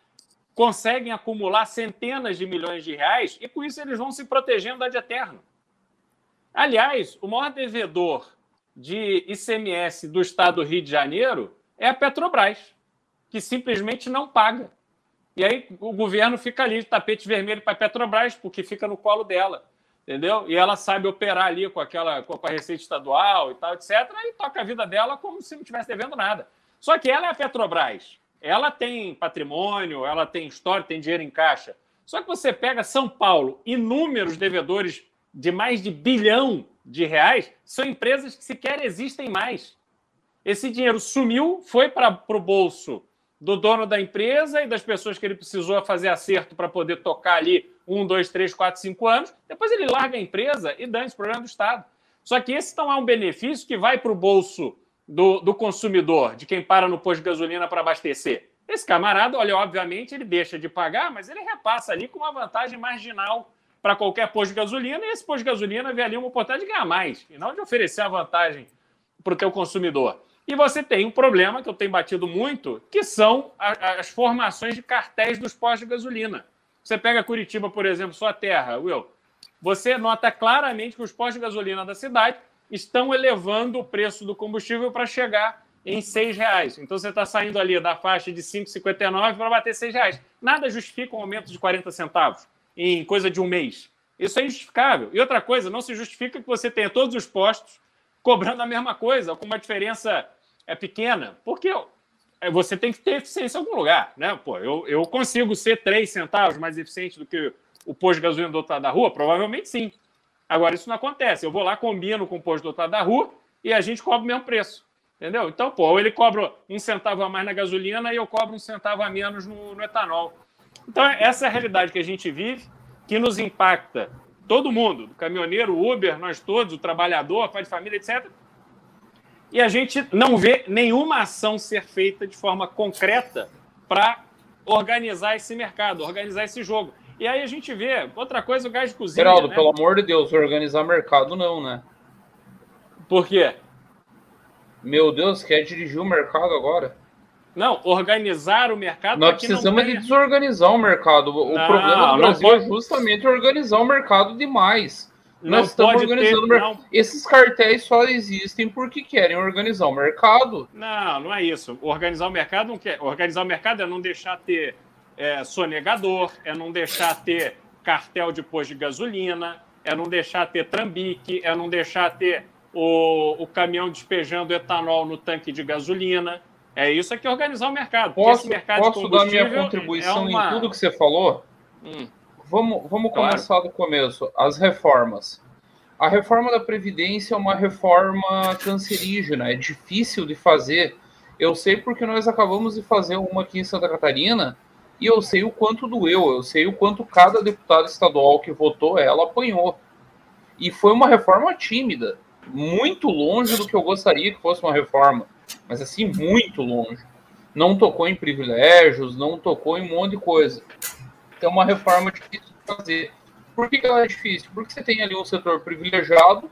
conseguem acumular centenas de milhões de reais e com isso eles vão se protegendo ad eterno. Aliás, o maior devedor de ICMS do estado do Rio de Janeiro é a Petrobras, que simplesmente não paga. E aí o governo fica ali de tapete vermelho para a Petrobras, porque fica no colo dela entendeu? E ela sabe operar ali com aquela com a receita estadual e tal, etc. E toca a vida dela como se não estivesse devendo nada. Só que ela é a Petrobras. Ela tem patrimônio, ela tem história, tem dinheiro em caixa. Só que você pega São Paulo, inúmeros devedores de mais de bilhão de reais, são empresas que sequer existem mais. Esse dinheiro sumiu, foi para o bolso do dono da empresa e das pessoas que ele precisou fazer acerto para poder tocar ali um, dois, três, quatro, cinco anos. Depois ele larga a empresa e dá esse problema do Estado. Só que esse não é um benefício que vai para o bolso do, do consumidor, de quem para no posto de gasolina para abastecer. Esse camarada, olha, obviamente ele deixa de pagar, mas ele repassa ali com uma vantagem marginal para qualquer posto de gasolina, e esse posto de gasolina vê ali uma oportunidade de ganhar mais, e não de oferecer a vantagem para o teu consumidor. E você tem um problema que eu tenho batido muito, que são as formações de cartéis dos postos de gasolina. Você pega Curitiba, por exemplo, sua terra, Will, você nota claramente que os postos de gasolina da cidade estão elevando o preço do combustível para chegar em seis reais. Então você está saindo ali da faixa de 5,59 para bater seis reais. Nada justifica um aumento de 40 centavos em coisa de um mês. Isso é injustificável. E outra coisa, não se justifica que você tenha todos os postos cobrando a mesma coisa, com uma diferença é pequena, porque é, você tem que ter eficiência em algum lugar, né? Pô, eu, eu consigo ser 3 centavos mais eficiente do que o posto de gasolina do outro lado da rua? Provavelmente sim. Agora, isso não acontece. Eu vou lá, combino com o posto do outro lado da rua e a gente cobra o mesmo preço. Entendeu? Então, pô, ele cobra um centavo a mais na gasolina e eu cobro um centavo a menos no, no etanol. Então, essa é a realidade que a gente vive, que nos impacta todo mundo, do caminhoneiro, Uber, nós todos, o trabalhador, pai de família, etc e a gente não vê nenhuma ação ser feita de forma concreta para organizar esse mercado, organizar esse jogo. E aí a gente vê, outra coisa, o gás de cozinha. Geraldo, né? pelo amor de Deus, organizar mercado não, né? Por quê? Meu Deus, quer dirigir o mercado agora? Não, organizar o mercado. Nós precisamos tenha... de desorganizar o mercado. O não, problema do Brasil pode... é justamente organizar o mercado demais. Não Nós estamos organizando ter, não... Esses cartéis só existem porque querem organizar o mercado. Não, não é isso. Organizar o mercado não quer. Organizar o mercado é não deixar ter é, sonegador, é não deixar ter cartel de posto de gasolina, é não deixar ter trambique, é não deixar ter o, o caminhão despejando etanol no tanque de gasolina. É isso que é organizar o mercado. Posso, mercado posso dar minha contribuição é uma... em tudo que você falou? Hum. Vamos, vamos claro. começar do começo. As reformas. A reforma da Previdência é uma reforma cancerígena, é difícil de fazer. Eu sei porque nós acabamos de fazer uma aqui em Santa Catarina e eu sei o quanto doeu, eu sei o quanto cada deputado estadual que votou ela apanhou. E foi uma reforma tímida, muito longe do que eu gostaria que fosse uma reforma, mas assim, muito longe. Não tocou em privilégios, não tocou em um monte de coisa é uma reforma difícil de fazer. Por que ela é difícil? Porque você tem ali um setor privilegiado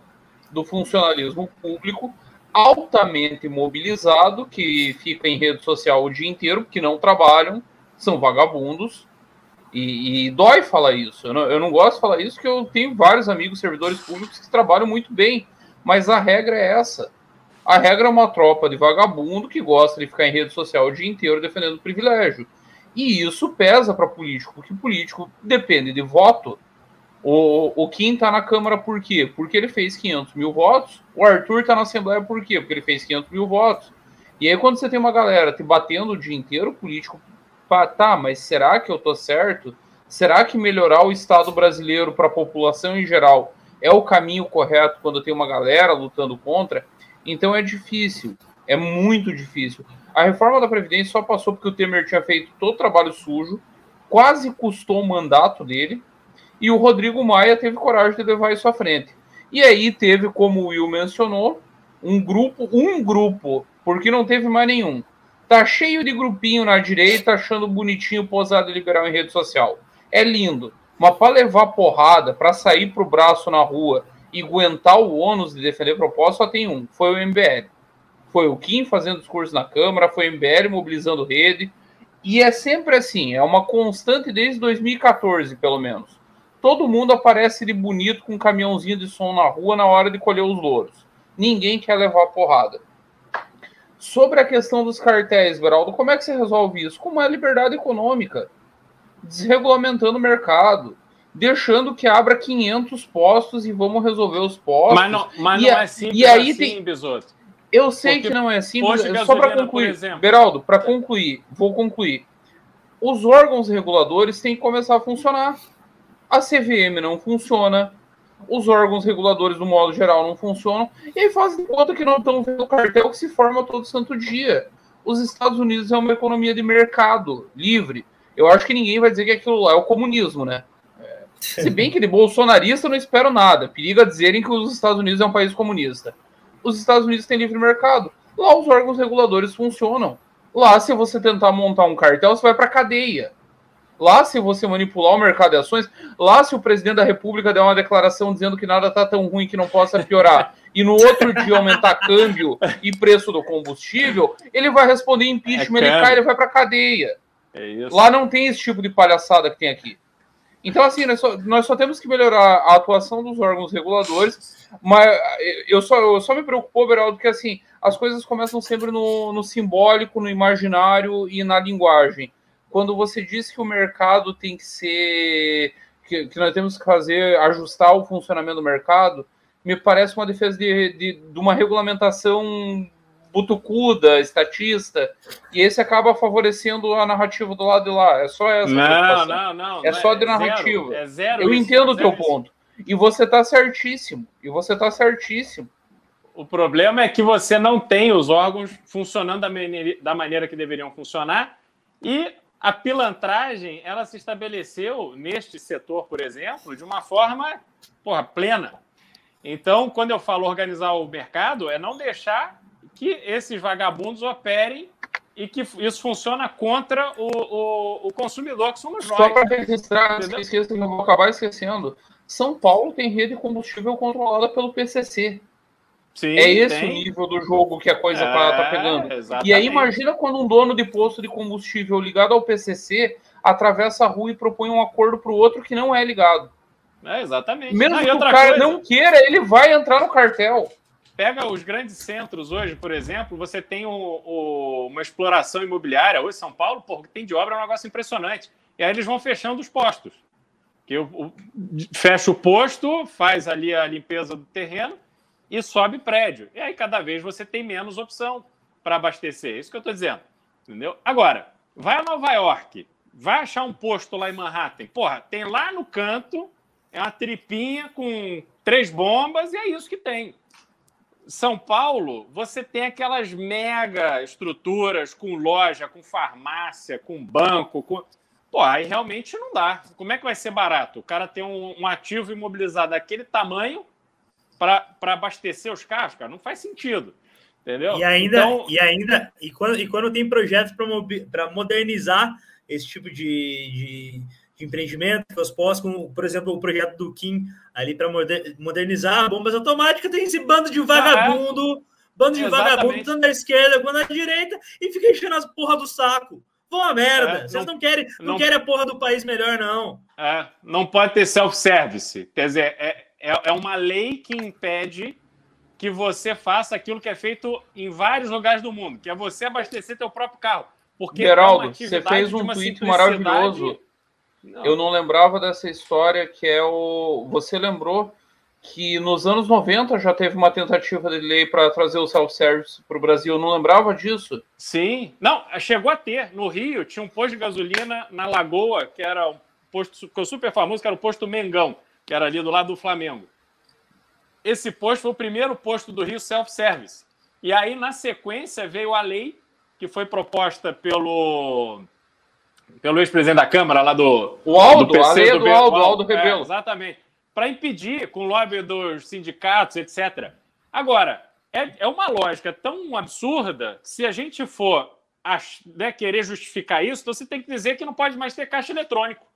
do funcionalismo público, altamente mobilizado, que fica em rede social o dia inteiro, porque não trabalham, são vagabundos. E, e dói falar isso. Eu não, eu não gosto de falar isso, porque eu tenho vários amigos servidores públicos que trabalham muito bem. Mas a regra é essa. A regra é uma tropa de vagabundo que gosta de ficar em rede social o dia inteiro defendendo privilégio. E isso pesa para político, porque político depende de voto. O, o Kim está na Câmara por quê? Porque ele fez 500 mil votos. O Arthur está na Assembleia por quê? Porque ele fez 500 mil votos. E aí, quando você tem uma galera te batendo o dia inteiro, o político, tá, mas será que eu tô certo? Será que melhorar o Estado brasileiro para a população em geral é o caminho correto quando tem uma galera lutando contra? Então é difícil, é muito difícil. A reforma da Previdência só passou porque o Temer tinha feito todo o trabalho sujo, quase custou o mandato dele, e o Rodrigo Maia teve coragem de levar isso à frente. E aí teve, como o Will mencionou, um grupo, um grupo, porque não teve mais nenhum. Tá cheio de grupinho na direita achando bonitinho posado liberal em rede social. É lindo. Mas para levar porrada, para sair pro braço na rua e aguentar o ônus de defender proposta, só tem um: foi o MBL. Foi o Kim fazendo discurso na Câmara, foi o MBL mobilizando rede. E é sempre assim, é uma constante desde 2014, pelo menos. Todo mundo aparece de bonito com um caminhãozinho de som na rua na hora de colher os louros. Ninguém quer levar porrada. Sobre a questão dos cartéis, Beraldo, como é que você resolve isso? Com uma liberdade econômica, desregulamentando o mercado, deixando que abra 500 postos e vamos resolver os postos. Mas não, mas não é simples e aí assim, tem. Eu sei Porque que não é assim, mas só para concluir, Beraldo, para concluir, vou concluir. Os órgãos reguladores têm que começar a funcionar. A CVM não funciona, os órgãos reguladores, do modo geral, não funcionam, e aí fazem conta que não estão vendo o cartel que se forma todo santo dia. Os Estados Unidos é uma economia de mercado livre. Eu acho que ninguém vai dizer que aquilo lá é o comunismo, né? É, se bem que de bolsonarista eu não espero nada. Periga dizerem que os Estados Unidos é um país comunista. Os Estados Unidos têm livre mercado. Lá os órgãos reguladores funcionam. Lá, se você tentar montar um cartel, você vai para cadeia. Lá, se você manipular o mercado de ações, lá, se o presidente da República der uma declaração dizendo que nada está tão ruim que não possa piorar, e no outro dia aumentar câmbio e preço do combustível, ele vai responder impeachment, é ele cai, ele vai para cadeia. É lá não tem esse tipo de palhaçada que tem aqui. Então, assim, nós só, nós só, temos que melhorar a atuação dos órgãos reguladores, mas eu só, eu só me preocupo, Beraldo, porque assim, as coisas começam sempre no, no simbólico, no imaginário e na linguagem quando você diz que o mercado tem que ser. que, que nós temos que fazer, ajustar o funcionamento do mercado, me parece uma defesa de, de, de uma regulamentação butucuda, estatista, e esse acaba favorecendo a narrativa do lado de lá. É só essa. Não, não, não. É só de narrativa. Zero, é zero Eu isso, entendo o teu ponto. E você está certíssimo. E você está certíssimo. O problema é que você não tem os órgãos funcionando da maneira, da maneira que deveriam funcionar e a pilantragem ela se estabeleceu neste setor, por exemplo, de uma forma porra, plena. Então, quando eu falo organizar o mercado, é não deixar que esses vagabundos operem e que isso funciona contra o, o, o consumidor, que somos nós. Só para registrar, esqueço, eu vou acabar esquecendo. São Paulo tem rede de combustível controlada pelo PCC. Sim, é esse tem. o nível do jogo que a coisa tá, tá é, tá pegando. Exatamente. E aí imagina quando um dono de posto de combustível ligado ao PCC atravessa a rua e propõe um acordo para o outro que não é ligado. É, exatamente. Mesmo que o cara coisa, não queira, ele vai entrar no cartel. Pega os grandes centros hoje, por exemplo, você tem o, o, uma exploração imobiliária. Hoje, São Paulo, porra, tem de obra é um negócio impressionante. E aí eles vão fechando os postos. Que o, fecha o posto, faz ali a limpeza do terreno e sobe prédio. E aí cada vez você tem menos opção para abastecer. É isso que eu estou dizendo. Entendeu? Agora, vai a Nova York, vai achar um posto lá em Manhattan. Porra, tem lá no canto, é uma tripinha com três bombas e é isso que tem. São Paulo, você tem aquelas mega estruturas com loja, com farmácia, com banco, com. Pô, aí realmente não dá. Como é que vai ser barato? O cara tem um, um ativo imobilizado daquele tamanho para abastecer os carros, cara, não faz sentido. Entendeu? E ainda, então... e ainda, e quando, e quando tem projetos para modernizar esse tipo de, de, de empreendimento, que eu posso, como, por exemplo, o projeto do Kim ali para modernizar bombas automáticas, tem esse bando de vagabundo, ah, é? bando de Exatamente. vagabundo, tanto da esquerda quanto da direita, e fica enchendo as porra do saco. Vão a merda. É, Vocês não, não, querem, não, não querem a porra do país melhor, não. É, não pode ter self-service. Quer dizer, é, é, é uma lei que impede que você faça aquilo que é feito em vários lugares do mundo, que é você abastecer teu próprio carro. Porque Geraldo, é você fez um tweet maravilhoso. Não. Eu não lembrava dessa história que é o. Você lembrou que nos anos 90 já teve uma tentativa de lei para trazer o self-service para o Brasil. Eu não lembrava disso. Sim. Não, chegou a ter. No Rio tinha um posto de gasolina na Lagoa, que era um posto ficou super famoso, que era o posto Mengão que era ali do lado do Flamengo. Esse posto foi o primeiro posto do Rio self-service. E aí, na sequência, veio a lei que foi proposta pelo pelo ex-presidente da Câmara lá do o Aldo, do PC, a lei do, do Aldo, Aldo, Aldo Rebelo. É, exatamente. Para impedir, com o lobby dos sindicatos, etc. Agora, é, é uma lógica tão absurda, se a gente for né, querer justificar isso, então você tem que dizer que não pode mais ter caixa eletrônico.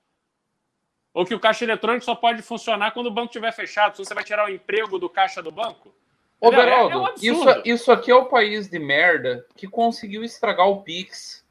Ou que o caixa eletrônico só pode funcionar quando o banco estiver fechado. Se você vai tirar o emprego do caixa do banco. Ô, Beraldo, é, é um isso, isso aqui é o país de merda que conseguiu estragar o Pix.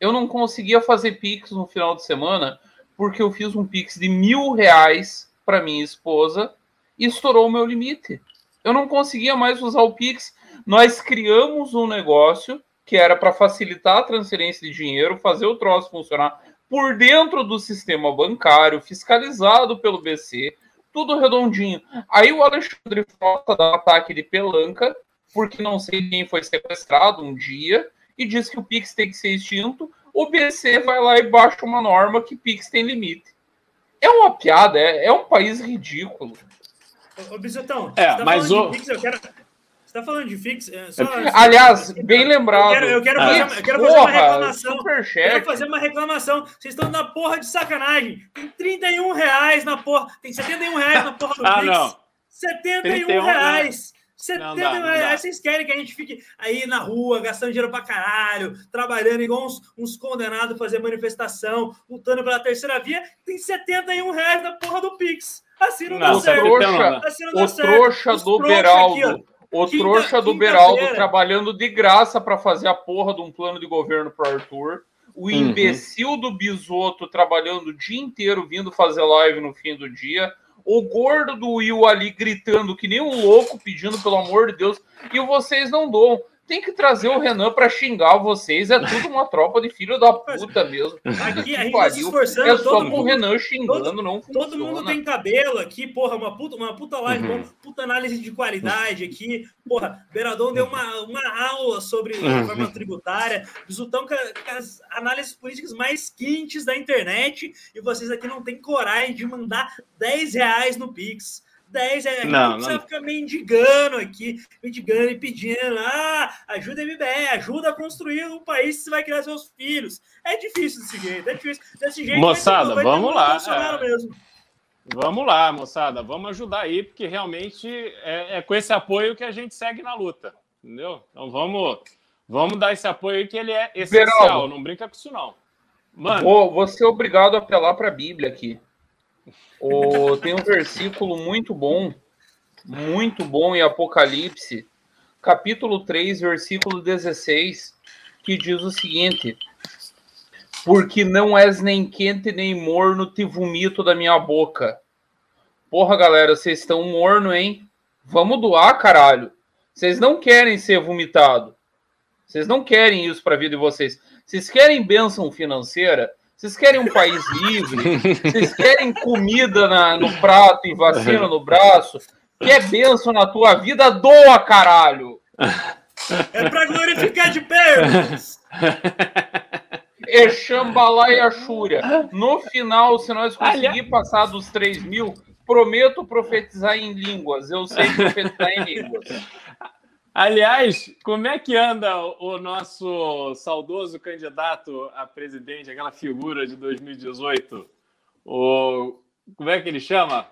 Eu não conseguia fazer Pix no final de semana porque eu fiz um Pix de mil reais para minha esposa e estourou o meu limite. Eu não conseguia mais usar o Pix. Nós criamos um negócio que era para facilitar a transferência de dinheiro, fazer o troço funcionar por dentro do sistema bancário, fiscalizado pelo BC, tudo redondinho. Aí o Alexandre Frota dá um ataque de pelanca, porque não sei quem foi sequestrado um dia, e diz que o Pix tem que ser extinto. O BC vai lá e baixa uma norma que Pix tem limite. É uma piada, é, é um país ridículo. Ô, Bisotão, é, mas o... Pix, eu quero, você tá falando de fix? É, só, Aliás, bem lembrado. Eu quero, eu quero, fazer, eu quero porra, fazer, uma reclamação. Quero fazer uma reclamação. Vocês estão na porra de sacanagem. Tem 31 reais na porra. Tem 71 reais na porra do ah, Pix. Não. 71 31, reais. Não. 70 não dá, reais. Vocês querem que a gente fique aí na rua, gastando dinheiro pra caralho, trabalhando igual uns, uns condenados fazer manifestação, lutando pela terceira via? Tem 71 reais na porra do Pix. Assim não, não dá certo. Trouxa, assim não dá o certo. trouxa do Beraldo. o trouxa do Beraldo trabalhando de graça para fazer a porra de um plano de governo pro Arthur. O uhum. imbecil do Bisoto trabalhando o dia inteiro, vindo fazer live no fim do dia o gordo do Will ali gritando que nem um louco, pedindo pelo amor de Deus, e vocês não dão tem que trazer o Renan para xingar vocês. É tudo uma tropa de filho da puta mesmo. Aqui a gente tá se esforçando. É só com o Renan xingando, todo, não funciona. Todo mundo tem cabelo aqui, porra, uma puta, uma puta live, uhum. uma puta análise de qualidade aqui. Porra, Beiradão deu uma, uma aula sobre uhum. reforma tributária. Bisutão com, com as análises políticas mais quentes da internet. E vocês aqui não têm coragem de mandar 10 reais no Pix. 10 reais. Não, não precisa ficar mendigando aqui, mendigando e pedindo. Ah, ajuda a MBE, ajuda a construir um país que você vai criar seus filhos. É difícil desse jeito, é difícil. Desse jeito, moçada, vai ter, vamos lá. É. Mesmo. Vamos lá, moçada, vamos ajudar aí, porque realmente é, é, com esse apoio que a gente segue na luta, entendeu? Então vamos, vamos dar esse apoio aí que ele é essencial, Verão. não brinca com isso não. Mano, vou, vou ser obrigado a apelar para a Bíblia aqui. O, tem um versículo muito bom, muito bom em Apocalipse, capítulo 3, versículo 16, que diz o seguinte: Porque não és nem quente nem morno, te vomito da minha boca. Porra, galera, vocês estão morno, hein? Vamos doar, caralho. Vocês não querem ser vomitado. Vocês não querem isso para a vida de vocês. Vocês querem bênção financeira? Vocês querem um país livre? Vocês querem comida na, no prato e vacina no braço? Quer benção na tua vida? Doa, caralho! É pra glorificar de pernas! Exambalá e Axúria. No final, se nós conseguir passar dos 3 mil, prometo profetizar em línguas. Eu sei profetizar em línguas. Aliás, como é que anda o nosso saudoso candidato a presidente, aquela figura de 2018? O, como é que ele chama?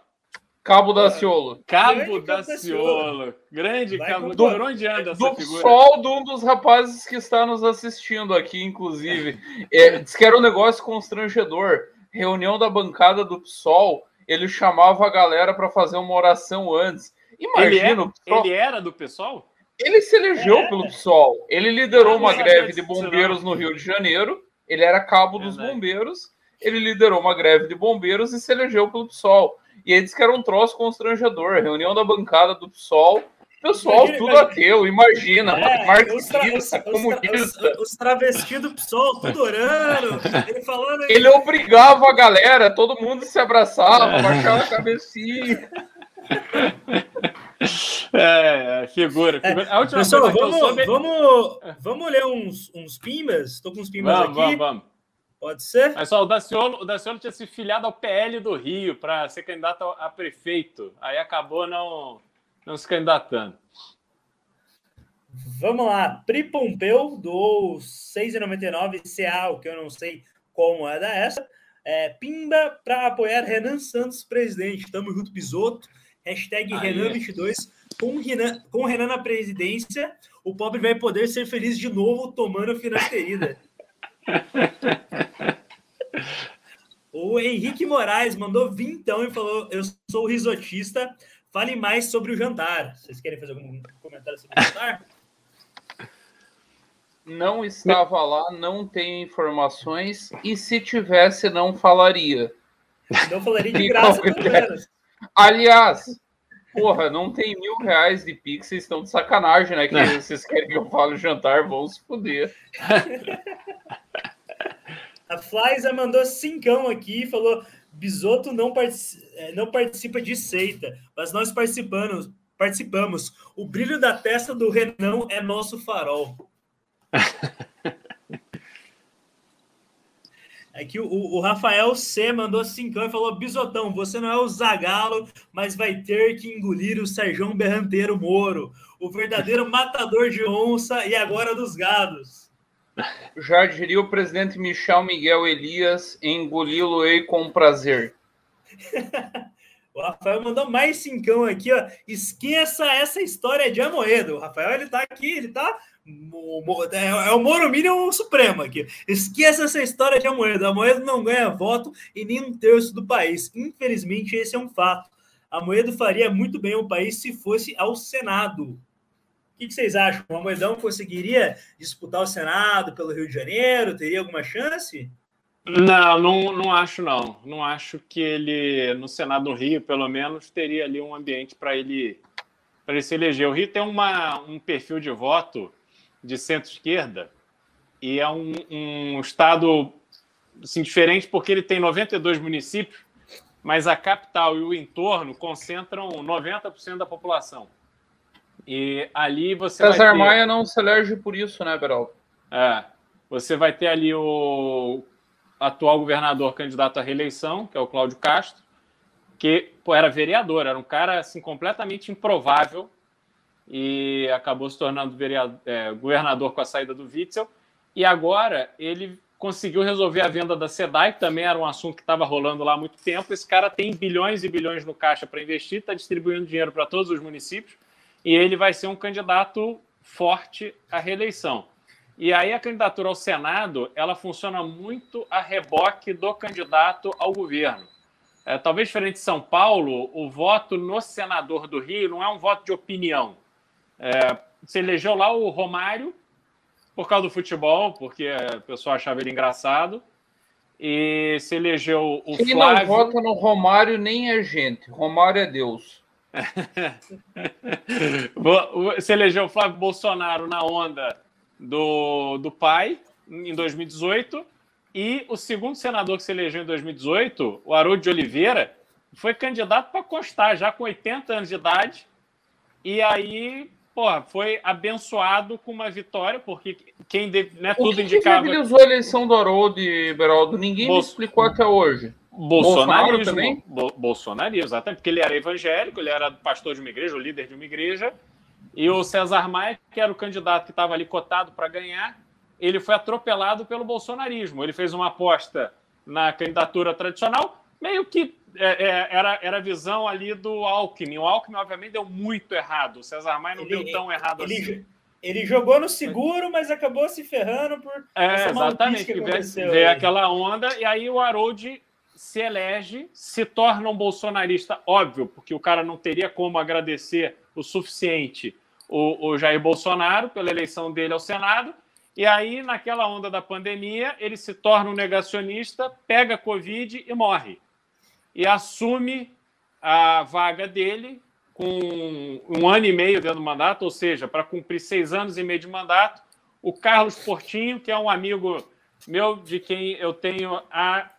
Cabo da Ciolo. Cabo da Ciolo. Grande Cabo. Do, Por onde anda essa do figura? Sol de um dos rapazes que está nos assistindo aqui, inclusive. É, diz que era um negócio constrangedor. Reunião da bancada do PSOL, ele chamava a galera para fazer uma oração antes. Imagina. Ele, é, ele era do PSOL? Ele se elegeu é. pelo PSOL. Ele liderou uma greve de bombeiros no Rio de Janeiro. Ele era cabo dos bombeiros. Ele liderou uma greve de bombeiros e se elegeu pelo PSOL. E ele disse que era um troço constrangedor. Reunião da bancada do PSOL. Pessoal, imagina, tudo imagina. ateu, imagina, é, marxista, comunista. Os, os, travestis do PSOL, tudo orando. Ele falando. Ele obrigava a galera, todo mundo se abraçava, baixava a cabecinha. É, é, figura. figura. É, a última pessoal, vamos, soube... vamos, vamos ler uns, uns pimbas? Estou com uns pimbas vamos, aqui. Vamos, vamos. Pode ser? Pessoal, o Daciolo, o Daciolo tinha se filiado ao PL do Rio para ser candidato a prefeito. Aí acabou não, não se candidatando. Vamos lá. Pri Pompeu doou 6,99 CA, o que eu não sei como é da essa. É, Pimba para apoiar Renan Santos, presidente. Tamo junto, Pisoto. Hashtag Renan22. Com, Renan, com Renan na presidência, o pobre vai poder ser feliz de novo tomando finasterida. o Henrique Moraes mandou vintão e falou: Eu sou risotista. Fale mais sobre o jantar. Vocês querem fazer algum comentário sobre o jantar? Não estava lá, não tenho informações, e se tivesse, não falaria. Não falaria de graça, pelo menos. Aliás, porra, não tem mil reais de Pix, vocês estão de sacanagem, né? Que não. vocês querem que eu fale jantar, vão se fuder. A Flyza mandou cincão aqui e falou: Bisoto não, partici é, não participa de seita, mas nós participamos. Participamos. O brilho da testa do Renan é nosso farol. É que o, o Rafael C mandou cincão e falou: Bisotão, você não é o Zagalo, mas vai ter que engolir o Sérgio Berranteiro Moro, o verdadeiro matador de onça e agora dos gados. Já diria o presidente Michel Miguel Elias, engoli-lo-ei com prazer. o Rafael mandou mais cincão aqui, ó. Esqueça essa história de Amoedo. O Rafael, ele tá aqui, ele tá é, é o Moro Minion supremo aqui. Esqueça essa história de Amoedo. Amoedo não ganha voto em nenhum terço do país. Infelizmente, esse é um fato. Amoedo faria muito bem ao país se fosse ao Senado. O que, vocês acham? O Amoedão conseguiria disputar o Senado pelo Rio de Janeiro? Teria alguma chance? Não, não, não acho não. Não acho que ele, no Senado do Rio, pelo menos, teria ali um ambiente para ele, ele se eleger. O Rio tem uma, um perfil de voto de centro-esquerda e é um, um estado assim, diferente porque ele tem 92 municípios, mas a capital e o entorno concentram 90% da população. E ali você César vai ter... Maia não se elege por isso, né, Beraldo? É. Você vai ter ali o atual governador candidato à reeleição, que é o Cláudio Castro, que pô, era vereador, era um cara assim completamente improvável e acabou se tornando vereador, é, governador com a saída do Witzel. E agora ele conseguiu resolver a venda da SEDAI, que também era um assunto que estava rolando lá há muito tempo. Esse cara tem bilhões e bilhões no caixa para investir, está distribuindo dinheiro para todos os municípios e ele vai ser um candidato forte à reeleição. E aí a candidatura ao Senado, ela funciona muito a reboque do candidato ao governo. É, talvez diferente de São Paulo, o voto no senador do Rio não é um voto de opinião. É, se elegeu lá o Romário por causa do futebol, porque o pessoal achava ele engraçado. E se elegeu o Quem Flávio... não vota no Romário nem é gente. Romário é Deus. se elegeu o Flávio Bolsonaro na onda do, do pai, em 2018. E o segundo senador que se elegeu em 2018, o Haroldo de Oliveira, foi candidato para constar, já com 80 anos de idade. E aí porra, foi abençoado com uma vitória, porque quem deve, né, tudo o que indicava. a eleição do Haroldo e Beraldo? Ninguém Bol... me explicou até hoje. Bolsonarismo, também? Bo bolsonarismo, exatamente, porque ele era evangélico, ele era pastor de uma igreja, o líder de uma igreja, e o César Maia, que era o candidato que estava ali cotado para ganhar, ele foi atropelado pelo bolsonarismo. Ele fez uma aposta na candidatura tradicional, meio que é, é, era, era a visão ali do Alckmin. O Alckmin, obviamente, deu muito errado. O César Maia não ele, deu tão errado ele, assim. Ele jogou no seguro, mas acabou se ferrando por. É, exatamente. Que veio, veio aquela onda, e aí o Harold se elege, se torna um bolsonarista, óbvio, porque o cara não teria como agradecer o suficiente o, o Jair Bolsonaro pela eleição dele ao Senado. E aí, naquela onda da pandemia, ele se torna um negacionista, pega Covid e morre e assume a vaga dele com um ano e meio dentro do mandato, ou seja, para cumprir seis anos e meio de mandato, o Carlos Portinho, que é um amigo meu de quem eu tenho a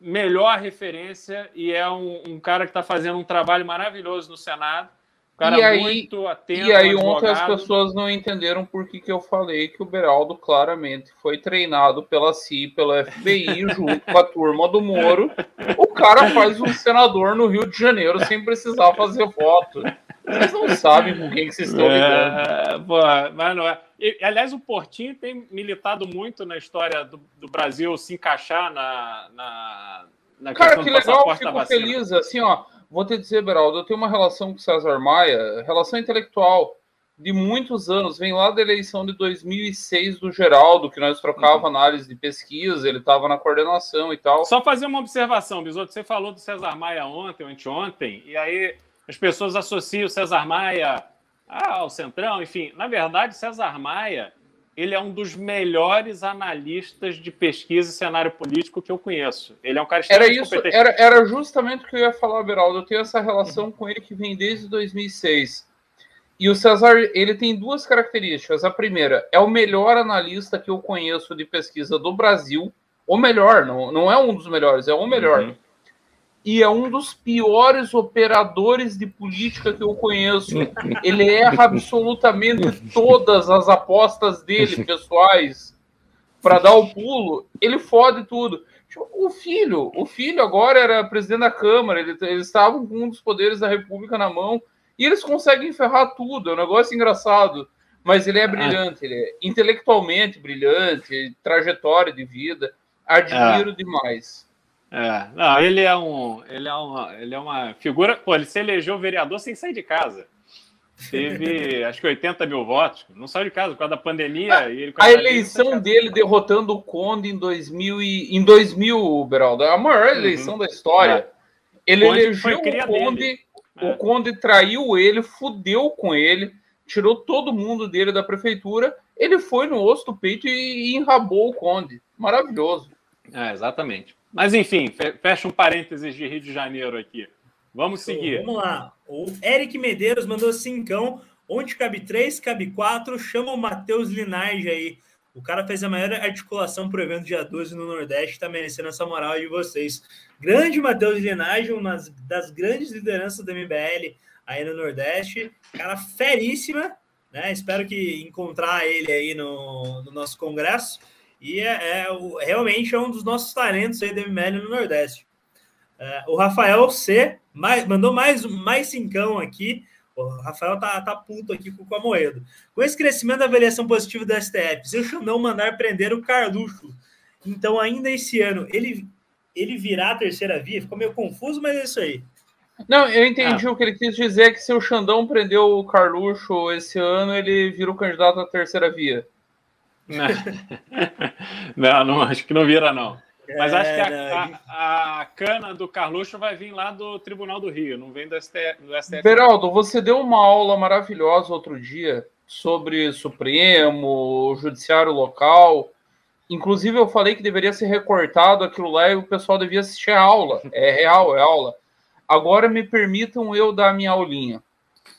melhor referência e é um, um cara que está fazendo um trabalho maravilhoso no Senado cara e aí, muito atento. E aí ontem as pessoas não entenderam por que, que eu falei que o Beraldo claramente foi treinado pela CIA, pela FBI, junto com a turma do Moro. O cara faz um senador no Rio de Janeiro sem precisar fazer voto. Vocês não sabem com quem que vocês estão lidando. É, pô, mas não é. E, aliás, o Portinho tem militado muito na história do, do Brasil se encaixar na, na, na Cara, que legal, fico feliz. Assim, ó, vou te dizer, Beraldo, eu tenho uma relação com César Maia, relação intelectual de muitos anos, vem lá da eleição de 2006 do Geraldo, que nós trocava uhum. análise de pesquisa, ele estava na coordenação e tal. Só fazer uma observação, Bisoto, você falou do César Maia ontem anteontem, e aí as pessoas associam o César Maia ao Centrão, enfim, na verdade, César Maia ele é um dos melhores analistas de pesquisa e cenário político que eu conheço. Ele é um cara era isso, era, era justamente o que eu ia falar, Beraldo. Eu tenho essa relação com ele que vem desde 2006. E o César, ele tem duas características. A primeira, é o melhor analista que eu conheço de pesquisa do Brasil. O melhor, não, não é um dos melhores, é o melhor. Uhum e é um dos piores operadores de política que eu conheço. Ele erra absolutamente todas as apostas dele, pessoais. para dar o pulo, ele fode tudo. O filho, o filho agora era presidente da Câmara, ele, eles estavam com um dos poderes da República na mão e eles conseguem ferrar tudo. É um negócio engraçado. Mas ele é ah. brilhante, ele é intelectualmente brilhante, trajetória de vida. Admiro é. demais. É, não, ele é um, ele é uma, ele é uma figura. Pô, ele se elegeu vereador sem sair de casa. Teve, acho que 80 mil votos. Não saiu de casa por causa da pandemia. Ah, ele, a eleição dele derrotando o Conde em 2000, e, em 2000, Beraldo, a maior uhum. eleição uhum. da história. É. Ele Conde elegeu o Conde, é. o Conde traiu ele, fudeu com ele, tirou todo mundo dele da prefeitura. Ele foi no osso do peito e, e enrabou o Conde. Maravilhoso. É, exatamente. Mas enfim, fecha um parênteses de Rio de Janeiro aqui. Vamos seguir. Vamos lá. O Eric Medeiros mandou cincão. Onde cabe três, cabe quatro. Chama o Matheus Linardi aí. O cara fez a maior articulação para o evento dia 12 no Nordeste, está merecendo essa moral de vocês. Grande Matheus Linardi, uma das grandes lideranças do MBL aí no Nordeste. Cara feríssima, né? Espero que encontrar ele aí no, no nosso congresso. E é, é, realmente é um dos nossos talentos aí do MBL no Nordeste. É, o Rafael C mais, mandou mais, mais cincão aqui. O Rafael tá, tá puto aqui com o Amoedo. Com esse crescimento da avaliação positiva do STF, se o Xandão mandar prender o Carluxo, então ainda esse ano ele, ele virá a terceira via? Ficou meio confuso, mas é isso aí. Não, eu entendi ah. o que ele quis dizer, que se o Xandão prendeu o Carluxo esse ano, ele vira o candidato à terceira via. Não, não, acho que não vira, não. Mas acho que a, é, a, a, cana do Carluxo vai vir lá do Tribunal do Rio, não vem do STF. Do STF. Beraldo, você deu uma aula maravilhosa outro dia sobre Supremo, Judiciário Local. Inclusive, eu falei que deveria ser recortado aquilo lá e o pessoal devia assistir a aula. É real, é aula. Agora me permitam eu dar a minha aulinha.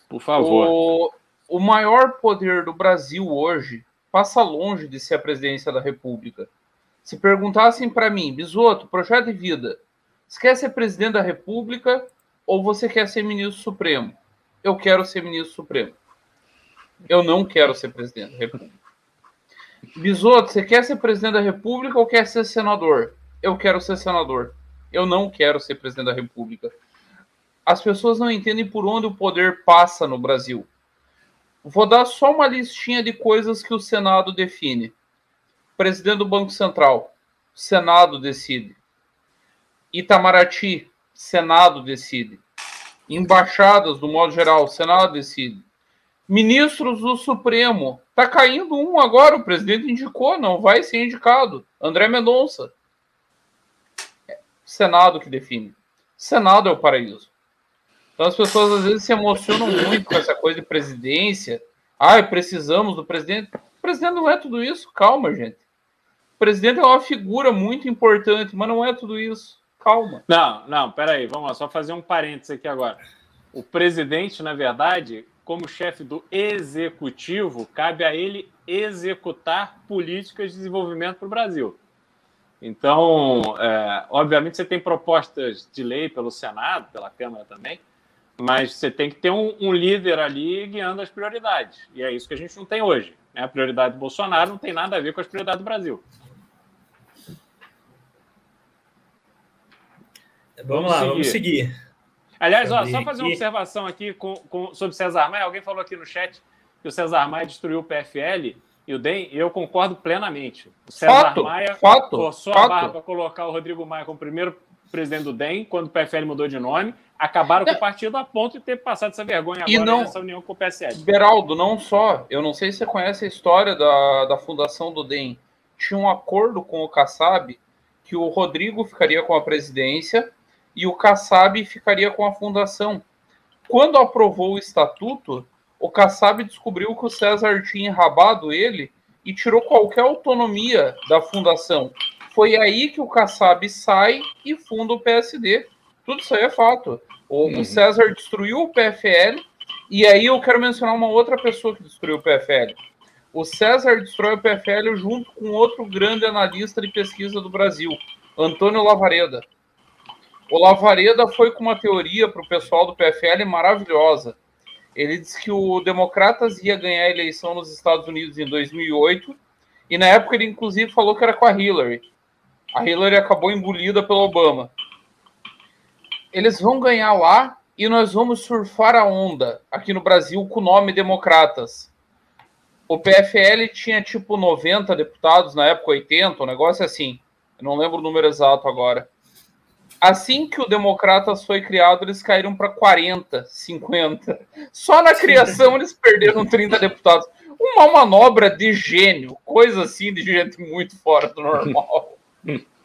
Por favor. O, o maior poder do Brasil hoje passa longe de ser a presidência da República se perguntassem para mim, Bisoto, projeto de vida, você quer ser presidente da República ou você quer ser ministro supremo? Eu quero ser ministro supremo. Eu não quero ser presidente da República. Bisoto, você quer ser presidente da República ou quer ser senador? Eu quero ser senador. Eu não quero ser presidente da República. As pessoas não entendem por onde o poder passa no Brasil. Vou dar só uma listinha de coisas que o Senado define. Presidente do Banco Central, Senado decide. Itamaraty, Senado decide. Embaixadas, do modo geral, Senado decide. Ministros do Supremo. Tá caindo um agora, o presidente indicou, não vai ser indicado. André Mendonça. Senado que define. Senado é o paraíso. Então as pessoas às vezes se emocionam muito com essa coisa de presidência. Ah, precisamos do presidente. O presidente não é tudo isso. Calma, gente. O presidente é uma figura muito importante, mas não é tudo isso. Calma. Não, não, peraí, vamos lá, só fazer um parênteses aqui agora. O presidente, na verdade, como chefe do executivo, cabe a ele executar políticas de desenvolvimento para o Brasil. Então, é, obviamente, você tem propostas de lei pelo Senado, pela Câmara também, mas você tem que ter um, um, líder ali guiando as prioridades. E é isso que a gente não tem hoje. Né? A prioridade do Bolsonaro não tem nada a ver com as prioridades do Brasil. Vamos, lá, seguir. vamos seguir. Aliás, ó, só fazer uma observação aqui com, com, sobre César Maia. Alguém falou aqui no chat que o César Maia destruiu o PFL e o DEM, eu concordo plenamente. O César fato, Maia fato, forçou fato. a barra para colocar o Rodrigo Maia como primeiro presidente do DEM, quando o PFL mudou de nome. Acabaram com o partido a ponto de ter passado essa vergonha agora não, nessa união com o PSL. Beraldo, não só. Eu não sei se você conhece a história da, da fundação do DEM. Tinha um acordo com o Kassab que o Rodrigo ficaria com a presidência e o Kassab ficaria com a fundação. Quando aprovou o estatuto, o Kassab descobriu que o César tinha enrabado ele e tirou qualquer autonomia da fundação. Foi aí que o Kassab sai e funda o PSD. Tudo isso aí é fato. O, uhum. o César destruiu o PFL e aí eu quero mencionar uma outra pessoa que destruiu o PFL. O César destrói o PFL junto com outro grande analista de pesquisa do Brasil, Antônio Lavareda. O Lavareda foi com uma teoria para o pessoal do PFL maravilhosa. Ele disse que o Democratas ia ganhar a eleição nos Estados Unidos em 2008 E na época ele, inclusive, falou que era com a Hillary. A Hillary acabou engolida pelo Obama. Eles vão ganhar lá e nós vamos surfar a onda aqui no Brasil com o nome Democratas. O PFL tinha tipo 90 deputados na época, 80, um negócio assim. Eu não lembro o número exato agora. Assim que o Democratas foi criado, eles caíram para 40, 50. Só na criação eles perderam 30 deputados. Uma manobra de gênio, coisa assim de gente muito fora do normal.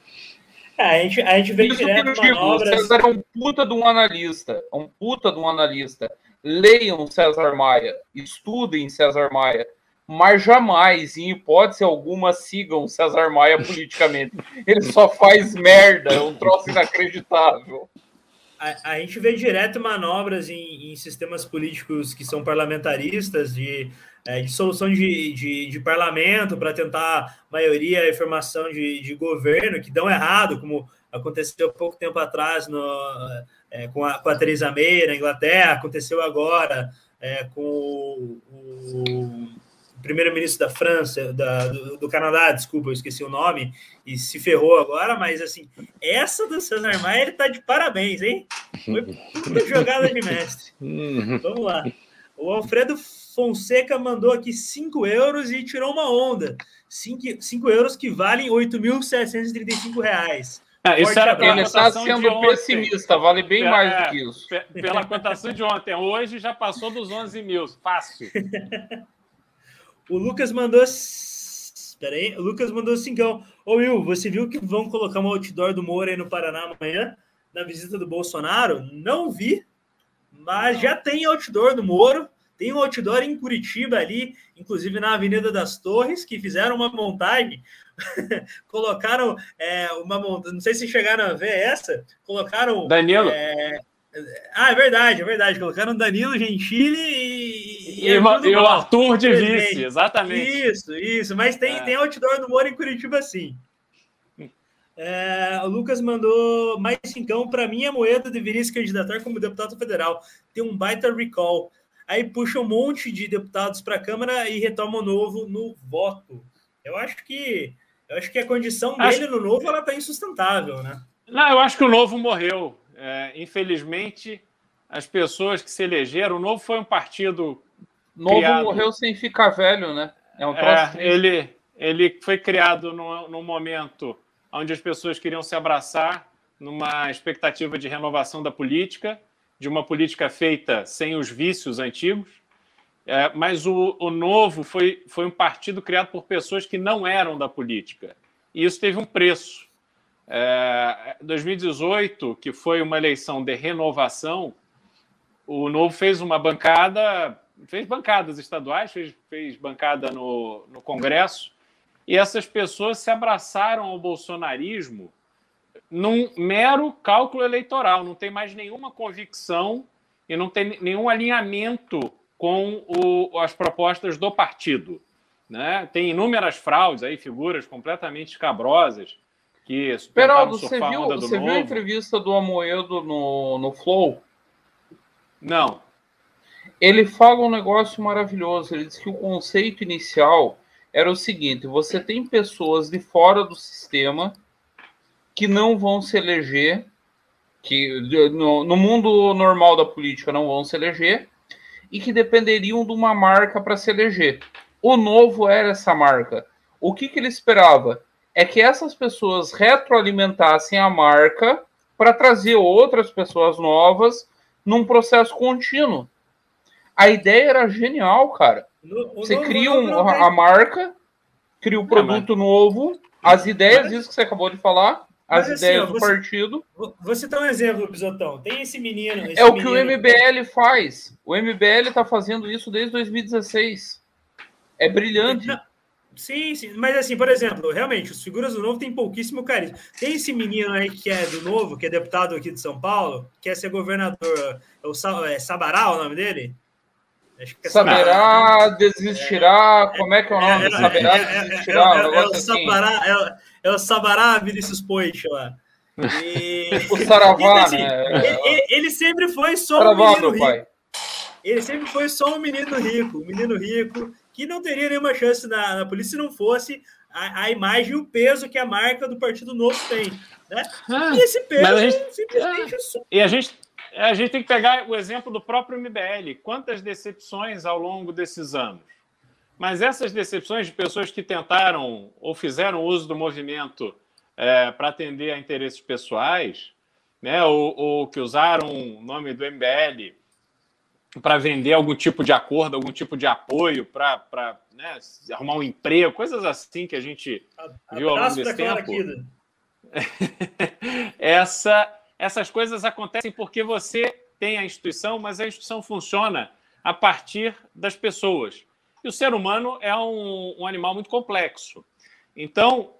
É, a gente, a gente vê Isso direto que eu O César é um puta de um analista. É um puta de um analista. Leiam César Maia. Estudem César Maia. Mas jamais, em hipótese alguma, sigam César Maia politicamente. Ele só faz merda. É um troço inacreditável. A, a, gente vê direto manobras em, em sistemas políticos que são parlamentaristas de é, de solução de, de, de parlamento para tentar maioria e formação de, de governo que dão errado, como aconteceu pouco tempo atrás no, é, com, a, com a Theresa May na Inglaterra, aconteceu agora é, com o, o primeiro-ministro da França, da, do, do, Canadá, desculpa, eu esqueci o nome, e se ferrou agora, mas assim, essa do César Maia, ele tá de parabéns, hein? Foi puta jogada de mestre. Uhum. Vamos lá. O Alfredo Fonseca mandou aqui 5 euros e tirou uma onda. 5 euros que valem 8.735 reais. É, isso era ele está sendo pessimista, vale bem é, mais do que isso. Pela cotação de ontem. Hoje já passou dos 11 mil, fácil. o Lucas mandou. Espera aí, o Lucas mandou cincão. Ô Will, você viu que vão colocar um outdoor do Moura aí no Paraná amanhã, na visita do Bolsonaro? Não vi, mas já tem outdoor do Moro. Tem um outdoor em Curitiba ali, inclusive na Avenida das Torres, que fizeram uma montagem, colocaram é, uma montagem, não sei se chegaram a ver essa, colocaram... Danilo. É, ah, é verdade, é verdade. Colocaram Danilo Gentili e, e, e, e o Arthur de vice, exatamente. Isso, isso. Mas tem, é. tem outdoor do Moro em Curitiba, sim. É, o Lucas mandou mais cincão. Para mim, a Moeda deveria se candidatar como deputado federal. Tem um baita recall aí puxa um monte de deputados para a Câmara e retoma o novo no voto. Eu acho que eu acho que a condição acho... dele no novo ela está insustentável, né? Não, eu acho que o novo morreu. É, infelizmente, as pessoas que se elegeram, o novo foi um partido. Novo criado... morreu sem ficar velho, né? É um é, ele, ele foi criado num, num momento onde as pessoas queriam se abraçar numa expectativa de renovação da política de uma política feita sem os vícios antigos, é, mas o, o, novo foi, foi um partido criado por pessoas que não eram da política. E isso teve um preço. É, 2018, que foi uma eleição de renovação, o Novo fez uma bancada, fez bancadas estaduais, fez, fez bancada no, no Congresso, e essas pessoas se abraçaram ao bolsonarismo num mero cálculo eleitoral, não tem mais nenhuma convicção e não tem nenhum alinhamento com o, as propostas do partido. Né? Tem inúmeras fraudes aí, figuras completamente escabrosas que Peraldo, você viu, você viu a entrevista do Amoedo no, no Flow? Não. Ele fala um negócio maravilhoso. Ele diz que o conceito inicial era o seguinte: você tem pessoas de fora do sistema que não vão se eleger, que no, no mundo normal da política não vão se eleger, e que dependeriam de uma marca para se eleger. O novo era essa marca. O que, que ele esperava? É que essas pessoas retroalimentassem a marca para trazer outras pessoas novas num processo contínuo. A ideia era genial, cara. Você cria um, a marca, cria o um é, produto novo, as ideias, isso que você acabou de falar, as Mas, assim, ideias assim, ó, do você, partido. Vou citar um exemplo, Pisotão. Tem esse menino. Esse é o menino... que o MBL faz. O MBL está fazendo isso desde 2016. É brilhante. Sim, sim, mas assim, por exemplo, realmente, os figuras do Novo têm pouquíssimo carisma. Tem esse menino aí que é do Novo, que é deputado aqui de São Paulo, que quer ser governador, é o é Sabará o nome dele? Acho que é Saberá, desistirá, é, como é que é o nome? É, Saberá, desistirá, é, é, o Sabará, é o Sabará Vinícius Poit lá. E... o Saravá, assim, né? Ele, ele, sempre foi só Saravá, um menino rico. Pai. Ele sempre foi só um menino rico, um menino rico que não teria nenhuma chance na, na polícia se não fosse a, a, imagem e o peso que a marca do Partido Novo tem. Né? Ah, e esse peso a gente, simplesmente. Ah, e a gente, a gente tem que pegar o exemplo do próprio MBL. Quantas decepções ao longo desses anos? Mas essas decepções de pessoas que tentaram ou fizeram uso do movimento é, para atender a interesses pessoais, né, ou, ou que usaram o nome do MBL para vender algum tipo de acordo, algum tipo de apoio para né, arrumar um emprego, coisas assim que a gente viu ao longo desse tempo. Essa, essas coisas acontecem porque você tem a instituição, mas a instituição funciona a partir das pessoas. E o ser humano é um, um animal muito complexo. Então,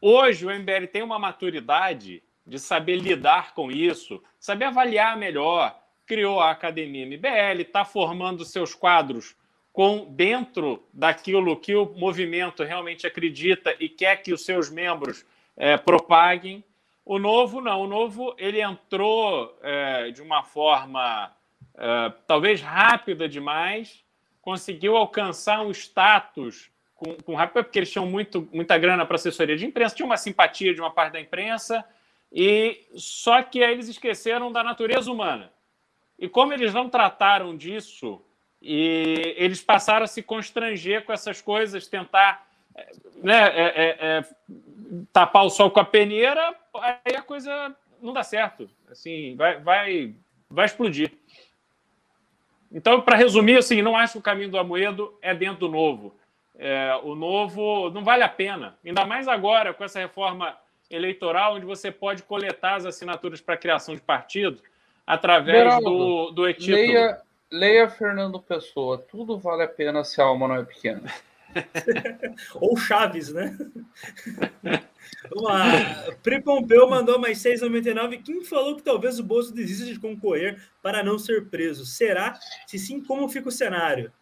hoje o MBL tem uma maturidade de saber lidar com isso, saber avaliar melhor. Criou a Academia MBL, está formando seus quadros com dentro daquilo que o movimento realmente acredita e quer que os seus membros é, propaguem. O novo não, o novo ele entrou é, de uma forma é, talvez rápida demais, conseguiu alcançar um status com, com rápido, porque eles tinham muito, muita grana para assessoria de imprensa, tinha uma simpatia de uma parte da imprensa, e só que aí eles esqueceram da natureza humana. E como eles não trataram disso e eles passaram a se constranger com essas coisas, tentar né, é, é, é, tapar o sol com a peneira, aí a coisa não dá certo. Assim, vai, vai, vai explodir. Então, para resumir, assim, não acho que o caminho do Amoedo é dentro do novo. É, o novo não vale a pena. Ainda mais agora, com essa reforma eleitoral, onde você pode coletar as assinaturas para a criação de partido através do, do e-título. Leia, Leia Fernando Pessoa, tudo vale a pena se a alma não é pequena. Ou Chaves, né? Vamos lá. Pri Pompeu mandou mais 6,99. Quem falou que talvez o Bolso desista de concorrer para não ser preso? Será? Se sim, como fica o cenário?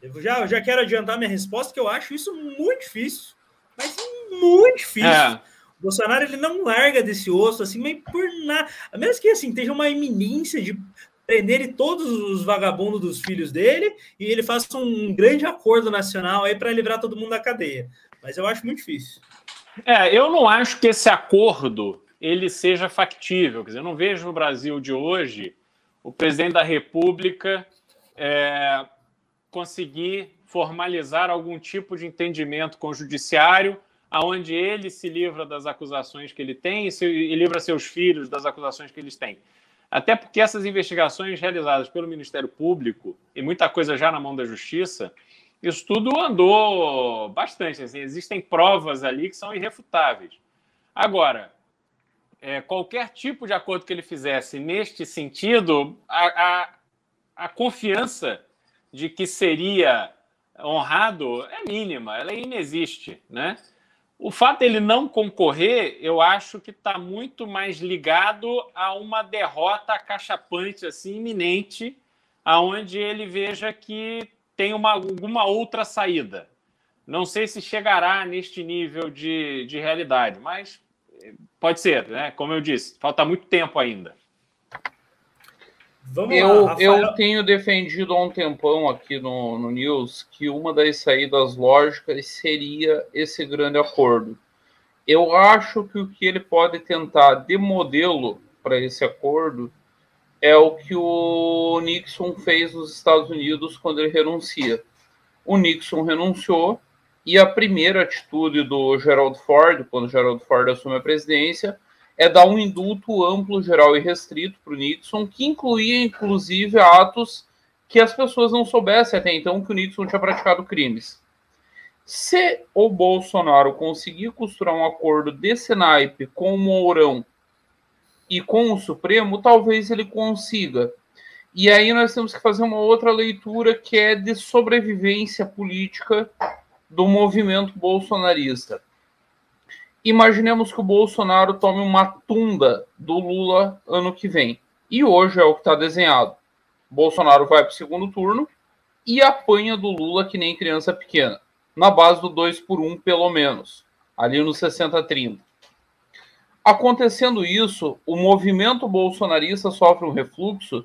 Eu já, já quero adiantar minha resposta, que eu acho isso muito difícil. Mas muito difícil. É. O Bolsonaro ele não larga desse osso assim, mas por nada. A menos que assim, esteja uma iminência de prender todos os vagabundos dos filhos dele e ele faça um grande acordo nacional aí para livrar todo mundo da cadeia. Mas eu acho muito difícil. É, eu não acho que esse acordo ele seja factível. Quer dizer, eu não vejo no Brasil de hoje o presidente da República é, conseguir formalizar algum tipo de entendimento com o judiciário, aonde ele se livra das acusações que ele tem e, se, e livra seus filhos das acusações que eles têm. Até porque essas investigações realizadas pelo Ministério Público e muita coisa já na mão da Justiça, isso tudo andou bastante. Assim, existem provas ali que são irrefutáveis. Agora, é, qualquer tipo de acordo que ele fizesse neste sentido, a, a, a confiança de que seria honrado é mínima, ela inexiste, né? O fato dele não concorrer, eu acho que está muito mais ligado a uma derrota cachapante assim iminente, aonde ele veja que tem uma, alguma outra saída. Não sei se chegará neste nível de, de realidade, mas pode ser, né? Como eu disse, falta muito tempo ainda. Vamos eu, lá, eu tenho defendido há um tempão aqui no, no News que uma das saídas lógicas seria esse grande acordo. Eu acho que o que ele pode tentar de modelo para esse acordo é o que o Nixon fez nos Estados Unidos quando ele renuncia. O Nixon renunciou e a primeira atitude do Gerald Ford, quando Gerald Ford assume a presidência, é dar um indulto amplo, geral e restrito para o Nixon, que incluía, inclusive, atos que as pessoas não soubessem até então que o Nixon tinha praticado crimes. Se o Bolsonaro conseguir costurar um acordo desse naipe com o Mourão e com o Supremo, talvez ele consiga. E aí nós temos que fazer uma outra leitura que é de sobrevivência política do movimento bolsonarista. Imaginemos que o Bolsonaro tome uma tunda do Lula ano que vem. E hoje é o que está desenhado. Bolsonaro vai para o segundo turno e apanha do Lula que nem criança pequena. Na base do 2 por 1, pelo menos. Ali no 60-30. Acontecendo isso, o movimento bolsonarista sofre um refluxo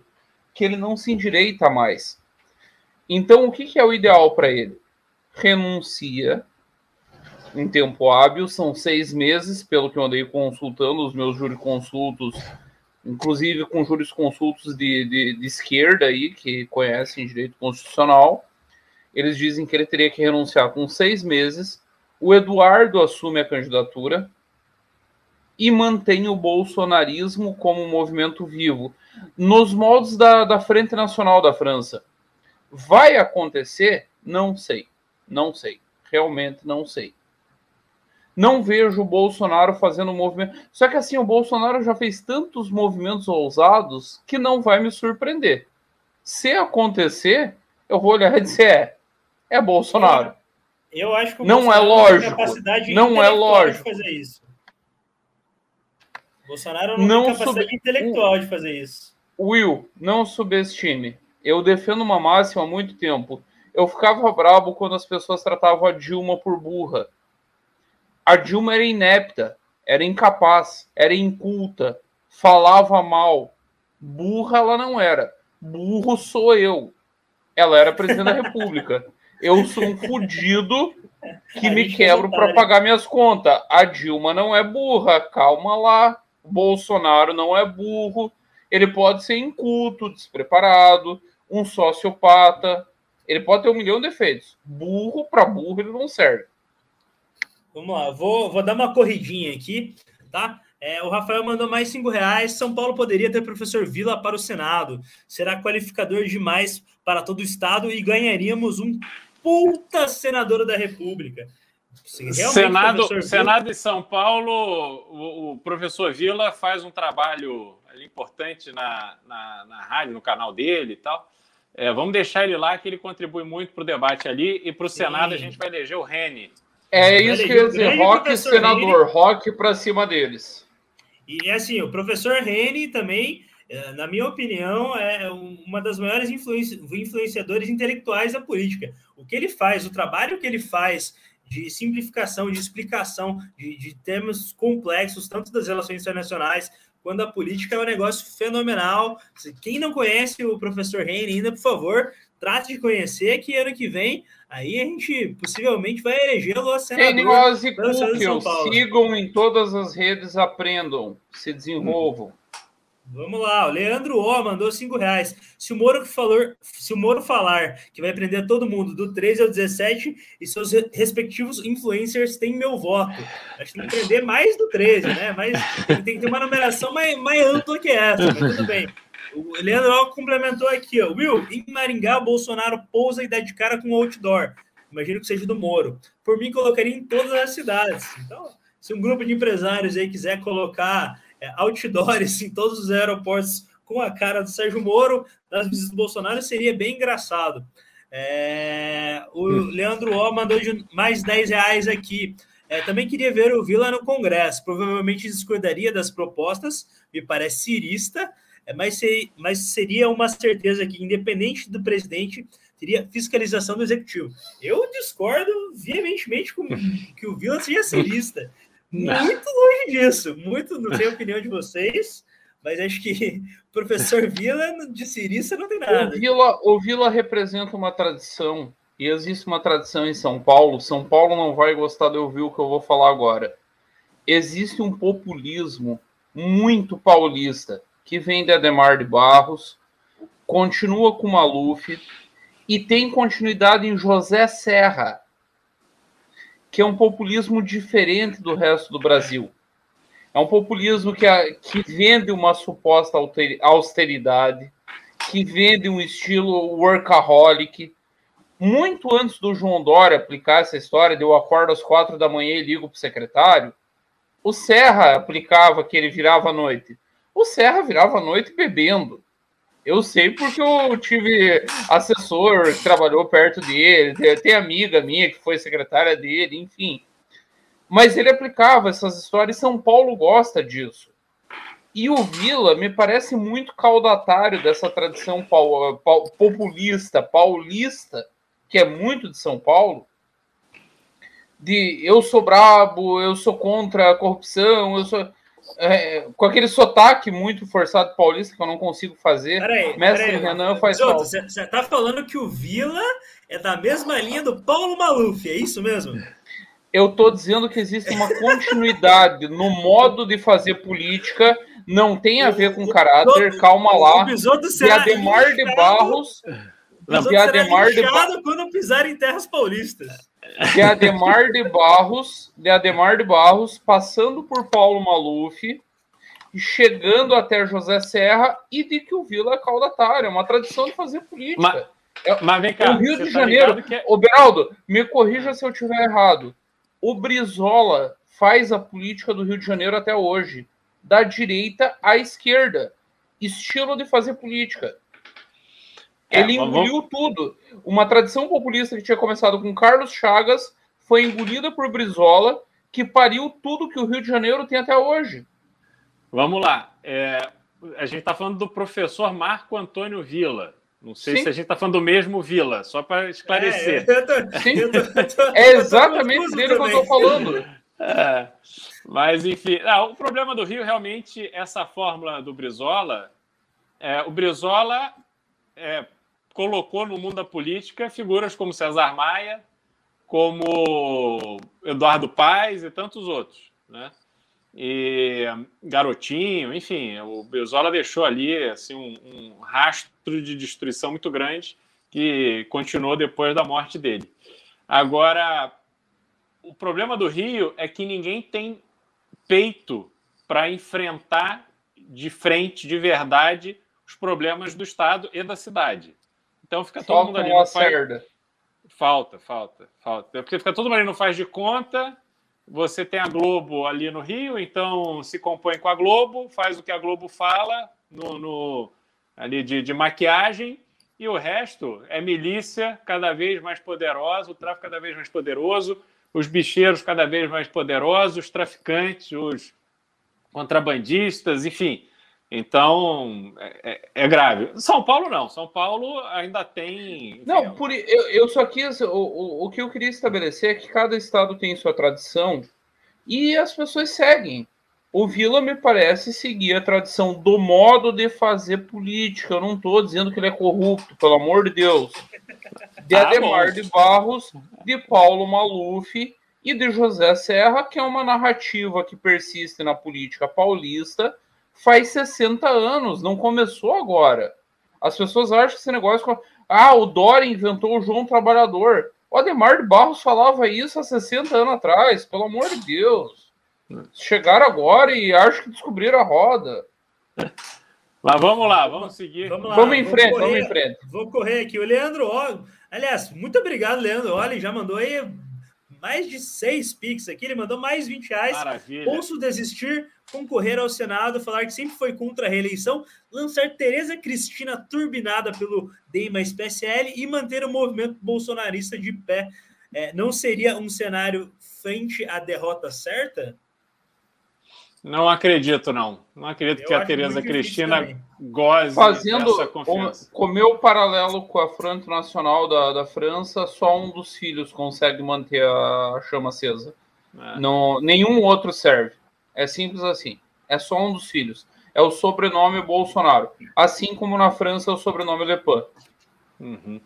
que ele não se endireita mais. Então, o que, que é o ideal para ele? renuncia em tempo hábil, são seis meses, pelo que eu andei consultando os meus jurisconsultos, inclusive com jurisconsultos de, de, de esquerda aí, que conhecem direito constitucional. Eles dizem que ele teria que renunciar com seis meses. O Eduardo assume a candidatura e mantém o bolsonarismo como um movimento vivo. Nos moldes da, da Frente Nacional da França. Vai acontecer? Não sei. Não sei. Realmente não sei. Não vejo o Bolsonaro fazendo um movimento. Só que assim, o Bolsonaro já fez tantos movimentos ousados que não vai me surpreender. Se acontecer, eu vou olhar e dizer: é, é Bolsonaro. Eu acho que o não é lógico. Não é lógico. fazer isso. Bolsonaro não, não tem capacidade sub... intelectual de fazer isso. Will, não subestime. Eu defendo uma máxima há muito tempo. Eu ficava bravo quando as pessoas tratavam a Dilma por burra. A Dilma era inepta, era incapaz, era inculta, falava mal. Burra ela não era. Burro sou eu. Ela era presidente da República. Eu sou um fudido que me quebro para pagar minhas contas. A Dilma não é burra, calma lá. Bolsonaro não é burro. Ele pode ser inculto, despreparado, um sociopata. Ele pode ter um milhão de defeitos. Burro para burro ele não serve. Vamos lá, vou, vou dar uma corridinha aqui, tá? É, o Rafael mandou mais cinco reais. São Paulo poderia ter professor Vila para o Senado. Será qualificador demais para todo o estado e ganharíamos um puta senador da República. Senado, Vila... Senado de São Paulo, o, o, professor Vila faz um trabalho importante na, na, na rádio, no canal dele e tal. É, vamos deixar ele lá, que ele contribui muito para o debate ali. E para o Senado a gente vai eleger o Rene, é isso que eu ia dizer, rock senador, Rene, rock para cima deles. E assim, o professor Rene também, é, na minha opinião, é uma das maiores influenci influenciadores intelectuais da política. O que ele faz, o trabalho que ele faz de simplificação, de explicação de, de temas complexos, tanto das relações internacionais quando a política é um negócio fenomenal. Quem não conhece o professor Rene ainda, por favor, trate de conhecer que ano que vem aí a gente possivelmente vai elegê-lo a senador. Cookies, sigam em todas as redes, aprendam, se desenvolvam. Vamos lá, o Leandro O mandou cinco reais. Se o Moro falou, se o Moro falar que vai prender todo mundo do 13 ao 17 e seus respectivos influencers têm meu voto. Acho que tem que prender mais do 13, né? Mas tem que ter uma numeração mais, mais ampla que essa, mas tudo bem. O Leandro complementou aqui, ó. Will, em Maringá, Bolsonaro pousa e dá de cara com outdoor. Imagino que seja do Moro. Por mim, colocaria em todas as cidades. Então, se um grupo de empresários aí quiser colocar é, outdoors em todos os aeroportos com a cara do Sérgio Moro, das visitas do Bolsonaro, seria bem engraçado. É, o Leandro O mandou mais 10 reais aqui. É, também queria ver o Vila no Congresso. Provavelmente discordaria das propostas, me parece cirista, mas, ser, mas seria uma certeza que, independente do presidente, teria fiscalização do executivo. Eu discordo veementemente com que o Vila seja cirista. Muito longe disso. Muito, não sei a opinião de vocês, mas acho que o professor Vila de cirista não tem nada. O Vila, o Vila representa uma tradição, e existe uma tradição em São Paulo. São Paulo não vai gostar de ouvir o que eu vou falar agora. Existe um populismo muito paulista que vem de Ademar de Barros, continua com Maluf e tem continuidade em José Serra, que é um populismo diferente do resto do Brasil. É um populismo que, que vende uma suposta austeridade, que vende um estilo workaholic. Muito antes do João Dória aplicar essa história de eu acordo às quatro da manhã e ligo para o secretário, o Serra aplicava que ele virava à noite o Serra virava a noite bebendo. Eu sei porque eu tive assessor que trabalhou perto dele, tem amiga minha que foi secretária dele, enfim. Mas ele aplicava essas histórias São Paulo gosta disso. E o Vila me parece muito caudatário dessa tradição populista, paulista, que é muito de São Paulo, de eu sou brabo, eu sou contra a corrupção, eu sou é, com aquele sotaque muito forçado paulista que eu não consigo fazer. Peraí, Mestre peraí, Renan faz falta. Você tá falando que o Vila é da mesma linha do Paulo Maluf, é isso mesmo? Eu tô dizendo que existe uma continuidade no modo de fazer política, não tem a ver com caráter, calma lá. E Ademar de Barros. Não, Ademar de Barros. quando pisar em terras paulistas de Ademar de Barros, de Ademar de Barros, passando por Paulo Maluf, chegando até José Serra e de que o Vila é caudatário. É uma tradição de fazer política. Mas, é, mas vem cá. O Rio de tá Janeiro. Que... É- Ô, Beraldo, me corrija se eu estiver errado. O Brizola faz a política do Rio de Janeiro até hoje, da direita à esquerda. Estilo de fazer política. É, Ele engoliu vamos... tudo. Uma tradição populista que tinha começado com Carlos Chagas foi engolida por Brizola, que pariu tudo que o Rio de Janeiro tem até hoje. Vamos lá. É, a gente está falando do professor Marco Antônio Vila. Não sei Sim. se a gente está falando do mesmo Vila, só para esclarecer. É, tô, tô, é exatamente dele que eu estou falando. É, mas, enfim, ah, o problema do Rio, realmente, essa fórmula do Brizola, é, o Brizola é, colocou no mundo da política figuras como César Maia, como Eduardo Paes e tantos outros, né? E Garotinho, enfim, o Brizola deixou ali assim um, um rastro de destruição muito grande que continuou depois da morte dele. Agora, o problema do Rio é que ninguém tem peito para enfrentar de frente, de verdade, os problemas do Estado e da cidade. Então fica todo falta mundo ali. Uma faz... Falta, falta, falta. Porque fica todo mundo ali não faz de conta. Você tem a Globo ali no Rio, então se compõe com a Globo, faz o que a Globo fala no, no ali de, de maquiagem, e o resto é milícia cada vez mais poderosa, o tráfico cada vez mais poderoso, os bicheiros cada vez mais poderosos, os traficantes, os contrabandistas, enfim. Então, é, é, é, grave. São Paulo não. São Paulo ainda tem. Não, por, eu, eu só quis. O, o, o que eu queria estabelecer é que cada estado tem sua tradição e as pessoas seguem. O Vila me parece seguir a tradição do modo de fazer política. Eu não estou dizendo que ele é corrupto, pelo amor de Deus. De ah, Ademar bom. de Barros, de Paulo Maluf e de José Serra, que é uma narrativa que persiste na política paulista faz 60 anos, não começou agora. As pessoas acham que esse negócio. Ah, o Dória inventou o João Trabalhador. O Ademar de Barros falava isso há 60 anos atrás, pelo amor de Deus. Chegaram agora e acho que descobriram a roda. Mas vamos lá, vamos seguir. Vamos, lá, vamos em frente, correr, vamos em frente. Vou correr aqui. O Leandro, aliás, muito obrigado, Leandro. Olha, já mandou aí mais de seis Pix aqui. Ele mandou mais 20 reais. Maravilha. Ouço desistir concorrer ao Senado, falar que sempre foi contra a reeleição, lançar Tereza Cristina turbinada pelo DEIMA PSL e manter o movimento bolsonarista de pé. É, não seria um cenário frente à derrota certa? Não acredito, não. Não acredito Eu que a Tereza Cristina goze Fazendo dessa confiança. Com o paralelo com a Frente Nacional da, da França, só um dos filhos consegue manter a chama acesa. É. Não, nenhum outro serve. É simples assim. É só um dos filhos. É o sobrenome Bolsonaro. Assim como na França é o sobrenome Le Pen. Uhum.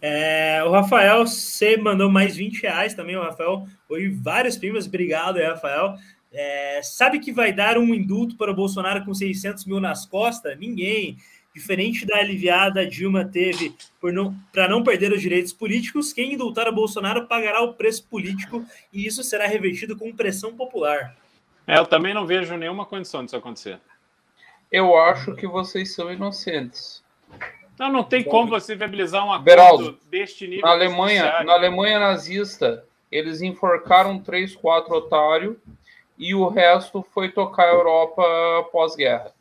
É, o Rafael, você mandou mais 20 reais também, o Rafael. Foi vários primos, obrigado aí, Rafael. É, sabe que vai dar um indulto para o Bolsonaro com 600 mil nas costas? Ninguém. Diferente da aliviada Dilma teve para não, não perder os direitos políticos, quem indultar o Bolsonaro pagará o preço político e isso será revertido com pressão popular. É, eu também não vejo nenhuma condição disso acontecer. Eu acho que vocês são inocentes. Não, não tem como você viabilizar um acordo Beraldo, deste nível. Na Alemanha, na Alemanha nazista, eles enforcaram três, quatro otários e o resto foi tocar a Europa pós-guerra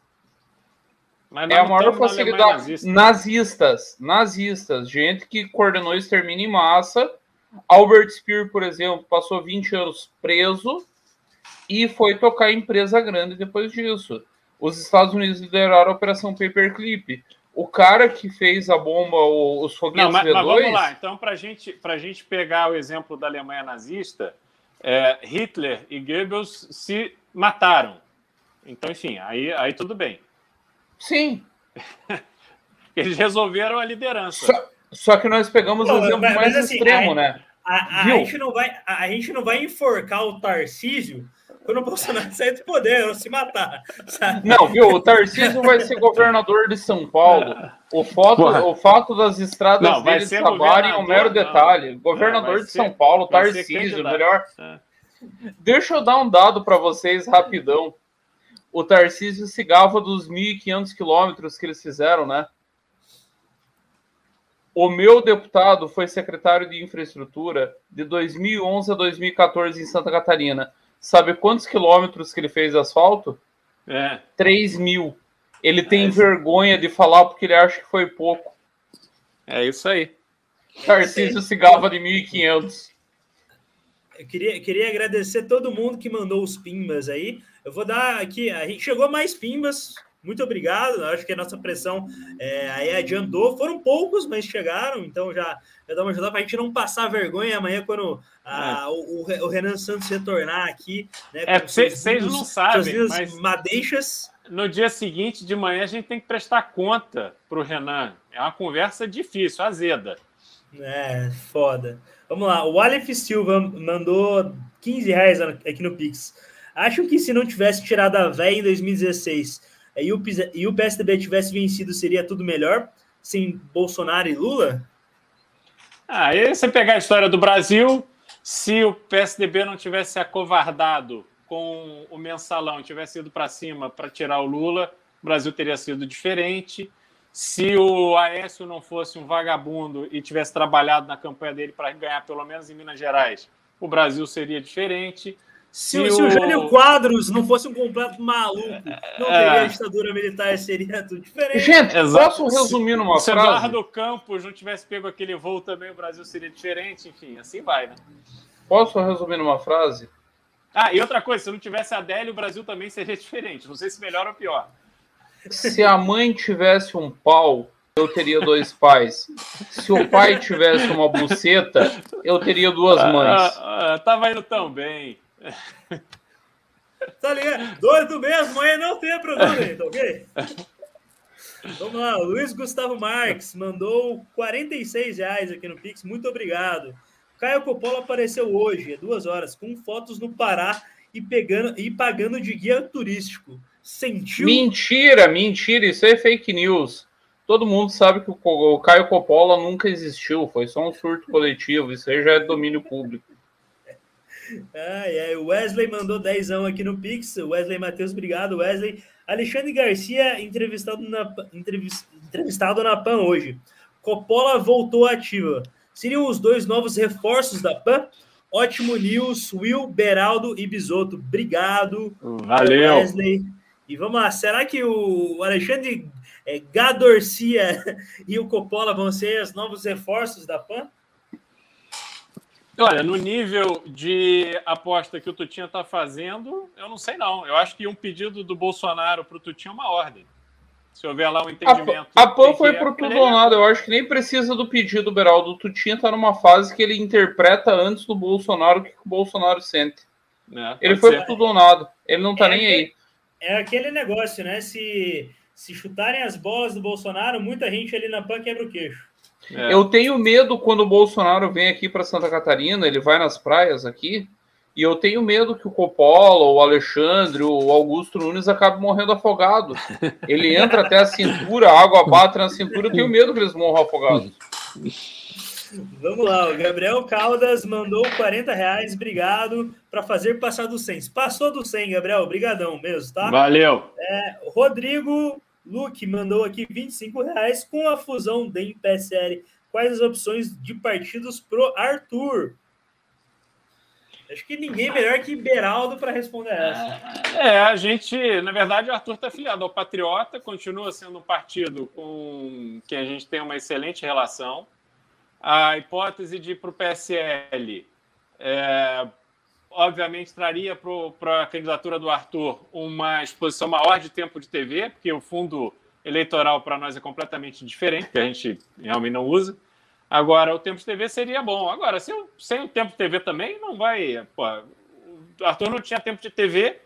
é a maior facilidade. Nazista. Nazistas, nazistas, gente que coordenou extermínio em massa. Albert Speer, por exemplo, passou 20 anos preso e foi tocar empresa grande depois disso. Os Estados Unidos lideraram a Operação Paperclip. O cara que fez a bomba, os foguetes Não, mas, V2... Mas vamos lá, então, para gente, a gente pegar o exemplo da Alemanha nazista, é, Hitler e Goebbels se mataram. Então, enfim, aí, aí tudo bem. Sim. Eles resolveram a liderança. Só, só que nós pegamos o exemplo mas, mais mas, assim, extremo, a, né? A, a, gente não vai, a, a, gente não vai enforcar o Tarcísio quando o Bolsonaro sair do poder ou se matar. Sabe? Não, viu? O Tarcísio vai ser governador de São Paulo. O, foto, o fato das estradas não, dele trabalharem é um mero detalhe. Governador não, de São Paulo, Tarcísio, melhor. É. Deixa eu dar um dado para vocês rapidão. O Tarcísio se gava dos 1.500 quilômetros que eles fizeram, né? O meu deputado foi secretário de infraestrutura de 2011 a 2014 em Santa Catarina. Sabe quantos quilômetros que ele fez asfalto? É. 3 mil. Ele tem é vergonha de falar porque ele acha que foi pouco. É isso aí. Tarcísio Cigava de 1.500. Eu queria, queria agradecer todo mundo que mandou os pimbas aí. Eu vou dar aqui. A gente chegou mais pimbas. Muito obrigado. Acho que a nossa pressão é, aí adiantou. Foram poucos, mas chegaram. Então já, já dá uma ajuda para a gente não passar vergonha amanhã quando a, é. o, o, Renan Santos retornar aqui. Né, é, vocês não sabem, mas madeixas. No dia seguinte de manhã a gente tem que prestar conta para o Renan. É uma conversa difícil, azeda. É, foda. Vamos lá. O Aleph Silva mandou 15 reais aqui no Pix. Acham que se não tivesse tirado a véia em 2016 e o, e o PSDB tivesse vencido, seria tudo melhor? Sem Bolsonaro e Lula? Ah, você pegar a história do Brasil, se o PSDB não tivesse acovardado com o mensalão, tivesse ido para cima para tirar o Lula, o Brasil teria sido diferente. Se o Aécio não fosse um vagabundo e tivesse trabalhado na campanha dele para ganhar pelo menos em Minas Gerais, o Brasil seria diferente. Se, se, o... se o Jânio Quadros não fosse um completo maluco, não é. teria a ditadura militar, seria tudo diferente. Gente, Exato. posso resumir numa se, frase? Se Eduardo Campos não tivesse pego aquele voo também, o Brasil seria diferente. Enfim, assim vai, né? Posso resumir numa frase? Ah, e outra coisa, se não tivesse a Adélia, o Brasil também seria diferente. Não sei se melhor ou pior. Se a mãe tivesse um pau, eu teria dois pais. Se o pai tivesse uma buceta, eu teria duas ah, mães. Ah, ah, tava indo tão bem. Tá ligado? Dois do mesmo, aí não tem problema, tá ok? Vamos lá, o Luiz Gustavo Marques mandou 46 reais aqui no Pix, muito obrigado. Caio Coppola apareceu hoje, é duas horas, com fotos no Pará e, pegando, e pagando de guia turístico. Sentiu? Mentira, mentira, isso é fake news. Todo mundo sabe que o Caio Coppola nunca existiu, foi só um surto coletivo, isso aí já é domínio público. Ai, ai, o Wesley mandou dezão aqui no Pix. Wesley Matheus, obrigado, Wesley. Alexandre Garcia, entrevistado na, entrevistado na PAN hoje. Coppola voltou ativa. Seriam os dois novos reforços da PAN? Ótimo news, Will, Beraldo e Bisoto. Obrigado. Valeu. Wesley. E vamos lá, será que o Alexandre é, Gadorcia e o Coppola vão ser os novos reforços da PAN? Olha, no nível de aposta que o Tutinha está fazendo, eu não sei não. Eu acho que um pedido do Bolsonaro para o Tutinha é uma ordem. Se houver lá um entendimento. A, a PAN foi por tudo ou nada. Eu acho que nem precisa do pedido, Beraldo. O Tutinha está numa fase que ele interpreta antes do Bolsonaro o que o Bolsonaro sente. É, ele foi por tudo ou nada. Ele não está é nem aquele, aí. É aquele negócio, né? Se, se chutarem as bolas do Bolsonaro, muita gente ali na PAN quebra o queixo. É. Eu tenho medo quando o Bolsonaro vem aqui para Santa Catarina, ele vai nas praias aqui, e eu tenho medo que o Coppola, o Alexandre, o Augusto Nunes acabe morrendo afogado. Ele entra até a cintura, a água bate na cintura, eu tenho medo que eles morram afogados. Vamos lá, o Gabriel Caldas mandou 40 reais, obrigado, para fazer passar do 100. Passou do 100, Gabriel, brigadão mesmo, tá? Valeu. É, Rodrigo Luke mandou aqui 25 reais com a fusão DEM PSL. Quais as opções de partidos pro Arthur? Acho que ninguém melhor que Beraldo para responder essa. É, a gente, na verdade, o Arthur está afiliado ao Patriota, continua sendo um partido com que a gente tem uma excelente relação. A hipótese de ir para o PSL é, obviamente, traria para a candidatura do Arthur uma exposição maior de tempo de TV, porque o fundo eleitoral para nós é completamente diferente, que a gente realmente não usa. Agora, o tempo de TV seria bom. Agora, sem, sem o tempo de TV também, não vai. Pô, o Arthur não tinha tempo de TV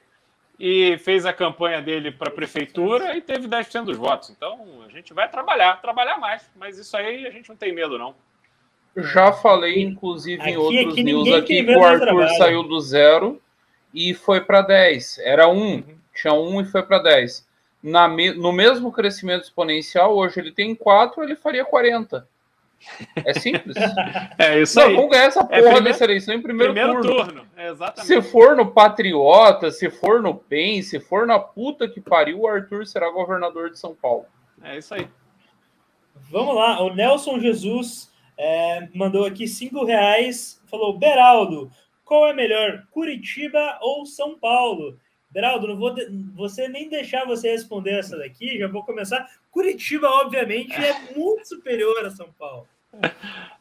e fez a campanha dele para a prefeitura e teve 10% dos votos. Então, a gente vai trabalhar, trabalhar mais, mas isso aí a gente não tem medo, não. Já falei, inclusive, aqui, em outros aqui, news aqui, que o Arthur saiu do zero e foi para 10. Era um, uhum. tinha um e foi para 10. Na, no mesmo crescimento exponencial, hoje ele tem 4, ele faria 40. É simples. é isso não, aí. Vamos ganhar essa é porra é primeiro, dessa eleição em primeiro, primeiro turno. turno. É exatamente. Se for no Patriota, se for no PEN, se for na puta que pariu, o Arthur será governador de São Paulo. É isso aí. Vamos lá, o Nelson Jesus é, mandou aqui cinco reais, falou, Beraldo, qual é melhor, Curitiba ou São Paulo? Beraldo, não vou de... você nem deixar você responder essa daqui, já vou começar. Curitiba, obviamente, é muito superior a São Paulo.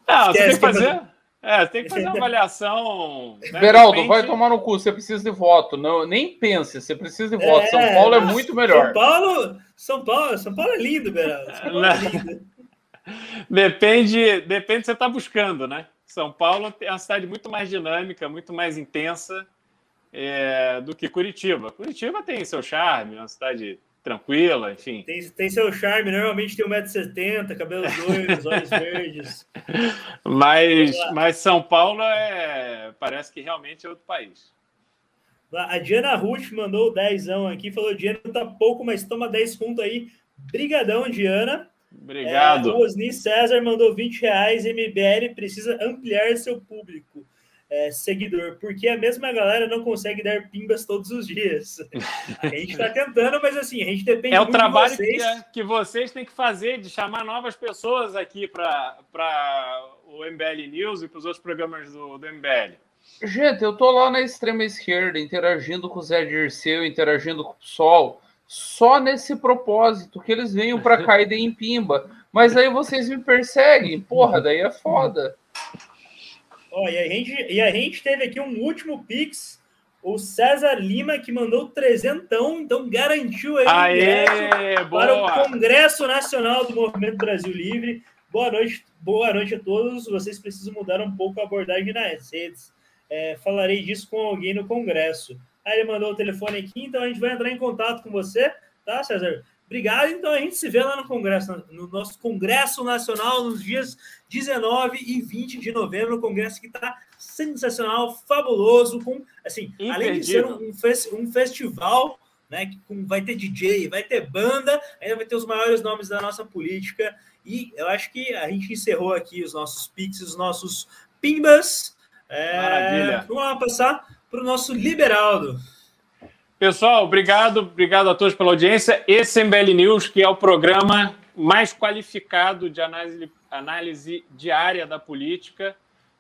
Não, você tem que fazer. É, tem que fazer uma avaliação. Né? Beraldo, repente... vai tomar no cu, você precisa de voto. Não, nem pense, você precisa de voto. É, São Paulo é muito melhor. São Paulo, São Paulo, São Paulo é lindo, Beraldo. É lindo. Depende, depende do que você está buscando, né? São Paulo é uma cidade muito mais dinâmica, muito mais intensa é, do que Curitiba. Curitiba tem seu charme, é uma cidade tranquila, enfim. Tem, tem seu charme, normalmente tem 1,70m, cabelos loiros, olhos verdes. Mas, mas São Paulo é, parece que realmente é outro país. A Diana Ruth mandou 10 aqui, falou: Diana tá pouco, mas toma 10 conto aí. Brigadão, Diana. Obrigado. É, o Osni César mandou 20 reais. MBL precisa ampliar seu público. É, seguidor, porque a mesma galera não consegue dar pimbas todos os dias. A gente está tentando, mas assim, a gente depende É o trabalho de vocês. Que, que vocês têm que fazer de chamar novas pessoas aqui para o MBL News e para os outros programas do, do MBL. Gente, eu tô lá na extrema esquerda, interagindo com o Zé Dirceu, interagindo com o Sol só nesse propósito, que eles venham para cair em pimba. Mas aí vocês me perseguem, porra, daí é foda. Ó, e, a gente, e a gente teve aqui um último Pix, o César Lima, que mandou trezentão, então garantiu aí Aê, para o Congresso Nacional do Movimento Brasil Livre. Boa noite, boa noite a todos. Vocês precisam mudar um pouco a abordagem nas redes. É, falarei disso com alguém no Congresso. Aí ele mandou o telefone aqui, então a gente vai entrar em contato com você, tá, César? Obrigado. Então a gente se vê lá no Congresso, no nosso Congresso Nacional, nos dias 19 e 20 de novembro. Um congresso que está sensacional, fabuloso, com assim, além de ser um, um festival, né? Que vai ter DJ, vai ter banda, ainda vai ter os maiores nomes da nossa política. E eu acho que a gente encerrou aqui os nossos pics, os nossos pimbas. É, Maravilha. Vamos lá passar para o nosso Liberaldo. Pessoal, obrigado, obrigado a todos pela audiência. Esse MBL News, que é o programa mais qualificado de análise, análise diária da política.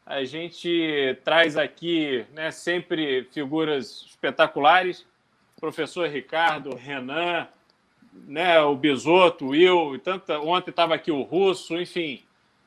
A gente traz aqui né, sempre figuras espetaculares. Professor Ricardo, Renan, né, o Bisoto, Will, tanta, ontem estava aqui o Russo, enfim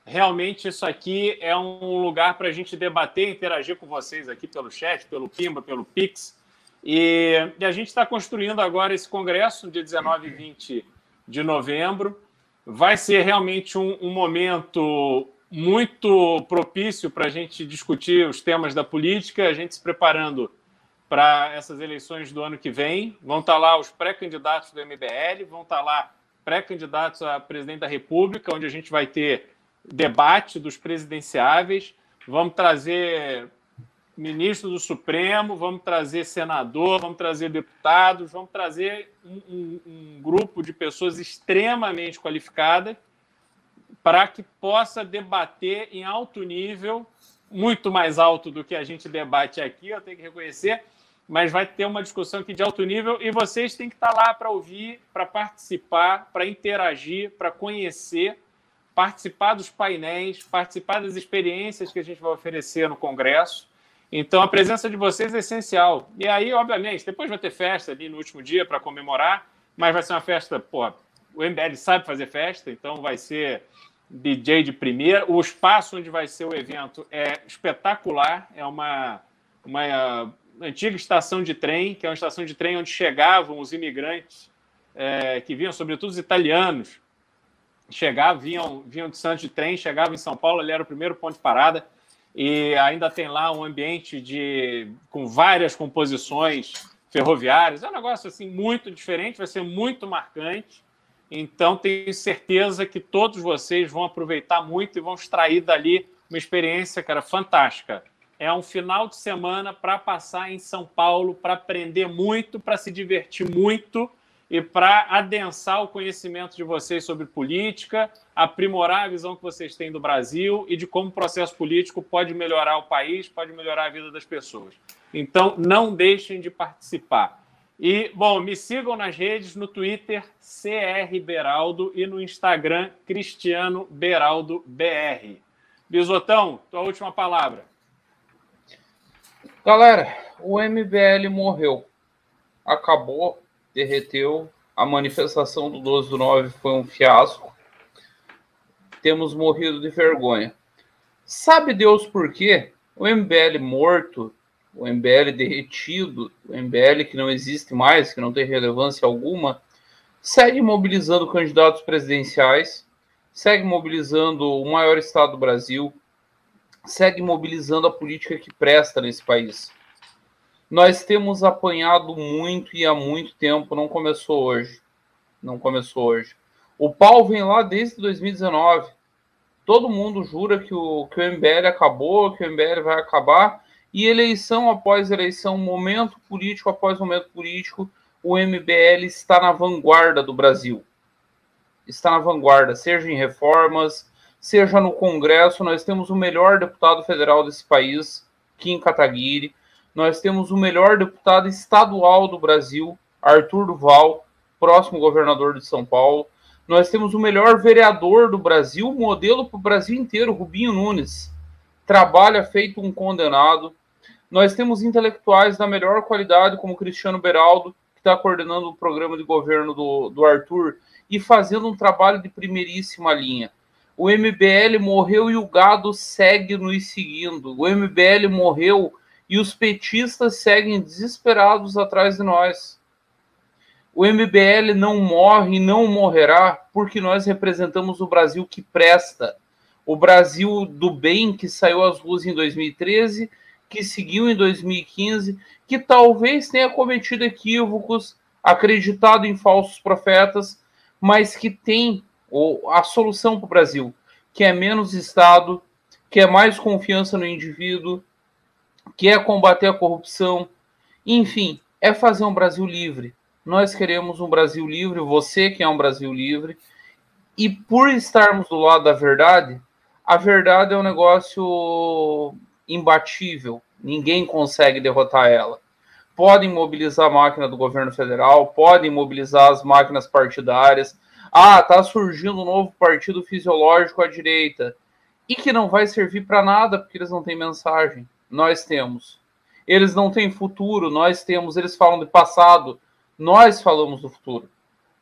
realmente isso aqui é um lugar para a gente debater, interagir com vocês aqui pelo chat, pelo Pimba, pelo Pix. E, e a gente está construindo agora esse congresso, dia 19 e 20 de novembro. Vai ser realmente um, um momento muito propício para a gente discutir os temas da política, a gente se preparando para essas eleições do ano que vem. Vão estar tá lá os pré-candidatos do MBL, vão estar tá lá pré-candidatos a presidente da República, onde a gente vai ter debate dos presidenciáveis, vamos trazer ministro do Supremo, vamos trazer senador, vamos trazer deputados, vamos trazer um, um, um grupo de pessoas extremamente qualificadas para que possa debater em alto nível, muito mais alto do que a gente debate aqui, eu tenho que reconhecer, mas vai ter uma discussão aqui de alto nível e vocês têm que estar lá para ouvir, para participar, para interagir, para conhecer participar dos painéis, participar das experiências que a gente vai oferecer no Congresso. Então, a presença de vocês é essencial. E aí, obviamente, depois vai ter festa ali no último dia para comemorar, mas vai ser uma festa, pô, o MBL sabe fazer festa, então vai ser DJ de primeira. O espaço onde vai ser o evento é espetacular, é uma, uma antiga estação de trem, que é uma estação de trem onde chegavam os imigrantes é, que vinham, sobretudo os italianos, chegavam, vinham, vinham de Santos de trem, chegavam em São Paulo, ele era o primeiro ponto de parada, e ainda tem lá um ambiente de com várias composições ferroviários. É um negócio assim muito diferente, vai ser muito marcante. Então, tenho certeza que todos vocês vão aproveitar muito e vão extrair dali uma experiência, cara, fantástica. É um final de semana para passar em São Paulo, para aprender muito, para se divertir muito e para adensar o conhecimento de vocês sobre política, aprimorar a visão que vocês têm do Brasil e de como o processo político pode melhorar o país, pode melhorar a vida das pessoas. Então, não deixem de participar. E, bom, me sigam nas redes, no Twitter, CR Beraldo, e no Instagram, Cristiano Beraldo BR. Bisotão, tua última palavra. Galera, o MBL morreu. Acabou, derreteu. A manifestação do 12 do 9 foi um fiasco. Temos morrido de vergonha. Sabe Deus por quê? O MBL morto o MBL derretido, o MBL que não existe mais, que não tem relevância alguma, segue mobilizando candidatos presidenciais, segue mobilizando o maior estado do Brasil, segue mobilizando a política que presta nesse país. Nós temos apanhado muito e há muito tempo, não começou hoje. Não começou hoje. O pau vem lá desde 2019. Todo mundo jura que o, que o MBL acabou, que o MBL vai acabar, e eleição após eleição, momento político após momento político, o MBL está na vanguarda do Brasil. Está na vanguarda, seja em reformas, seja no Congresso. Nós temos o melhor deputado federal desse país, Kim Kataguiri. Nós temos o melhor deputado estadual do Brasil, Arthur Duval, próximo governador de São Paulo. Nós temos o melhor vereador do Brasil, modelo para o Brasil inteiro, Rubinho Nunes trabalha feito um condenado. Nós temos intelectuais da melhor qualidade, como Cristiano Beraldo, que está coordenando o programa de governo do, do Arthur e fazendo um trabalho de primeiríssima linha. O MBL morreu e o gado segue nos seguindo. O MBL morreu e os petistas seguem desesperados atrás de nós. O MBL não morre e não morrerá porque nós representamos o Brasil que presta o Brasil do bem que saiu às ruas em 2013, que seguiu em 2015, que talvez tenha cometido equívocos, acreditado em falsos profetas, mas que tem a solução para o Brasil, que é menos Estado, que é mais confiança no indivíduo, que é combater a corrupção, enfim, é fazer um Brasil livre. Nós queremos um Brasil livre, você que é um Brasil livre, e por estarmos do lado da verdade, a verdade é um negócio imbatível. Ninguém consegue derrotar ela. Podem mobilizar a máquina do governo federal, podem mobilizar as máquinas partidárias. Ah, tá surgindo um novo partido fisiológico à direita. E que não vai servir para nada porque eles não têm mensagem. Nós temos. Eles não têm futuro, nós temos. Eles falam de passado, nós falamos do futuro.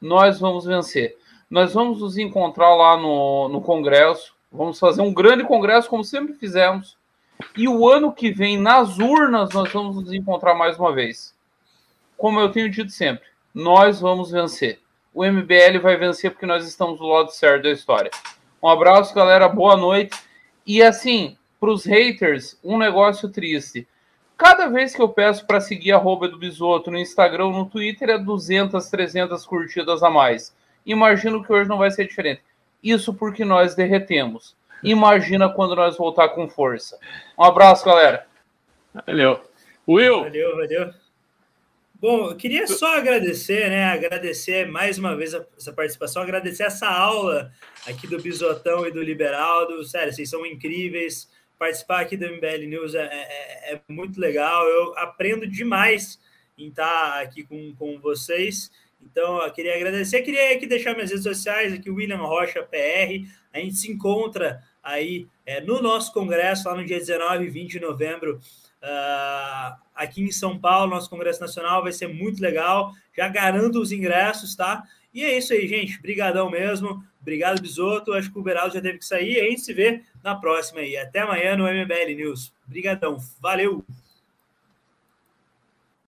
Nós vamos vencer. Nós vamos nos encontrar lá no, no Congresso Vamos fazer um grande congresso, como sempre fizemos. E o ano que vem, nas urnas, nós vamos nos encontrar mais uma vez. Como eu tenho dito sempre, nós vamos vencer. O MBL vai vencer porque nós estamos do lado certo da história. Um abraço, galera. Boa noite. E assim, para os haters, um negócio triste. Cada vez que eu peço para seguir a roupa do Bisoto no Instagram, no Twitter, é 200, 300 curtidas a mais. Imagino que hoje não vai ser diferente. Isso porque nós derretemos. Imagina quando nós voltar com força. Um abraço, galera. Valeu. Will. Valeu, valeu. Bom, eu queria só agradecer, né? Agradecer mais uma vez essa participação, agradecer essa aula aqui do Bisotão e do Liberaldo. Sério, vocês são incríveis. Participar aqui do MBL News é, é, é muito legal. Eu aprendo demais em estar aqui com, com vocês. Então, eu queria agradecer. Eu queria aqui deixar minhas redes sociais, aqui, William Rocha PR. A gente se encontra aí é, no nosso congresso, lá no dia 19 e 20 de novembro, uh, aqui em São Paulo. Nosso congresso nacional vai ser muito legal. Já garanto os ingressos, tá? E é isso aí, gente. Obrigadão mesmo. Obrigado, Bisoto. Acho que o Beraldo já teve que sair. A gente se vê na próxima aí. Até amanhã no MBL News. Obrigadão. Valeu!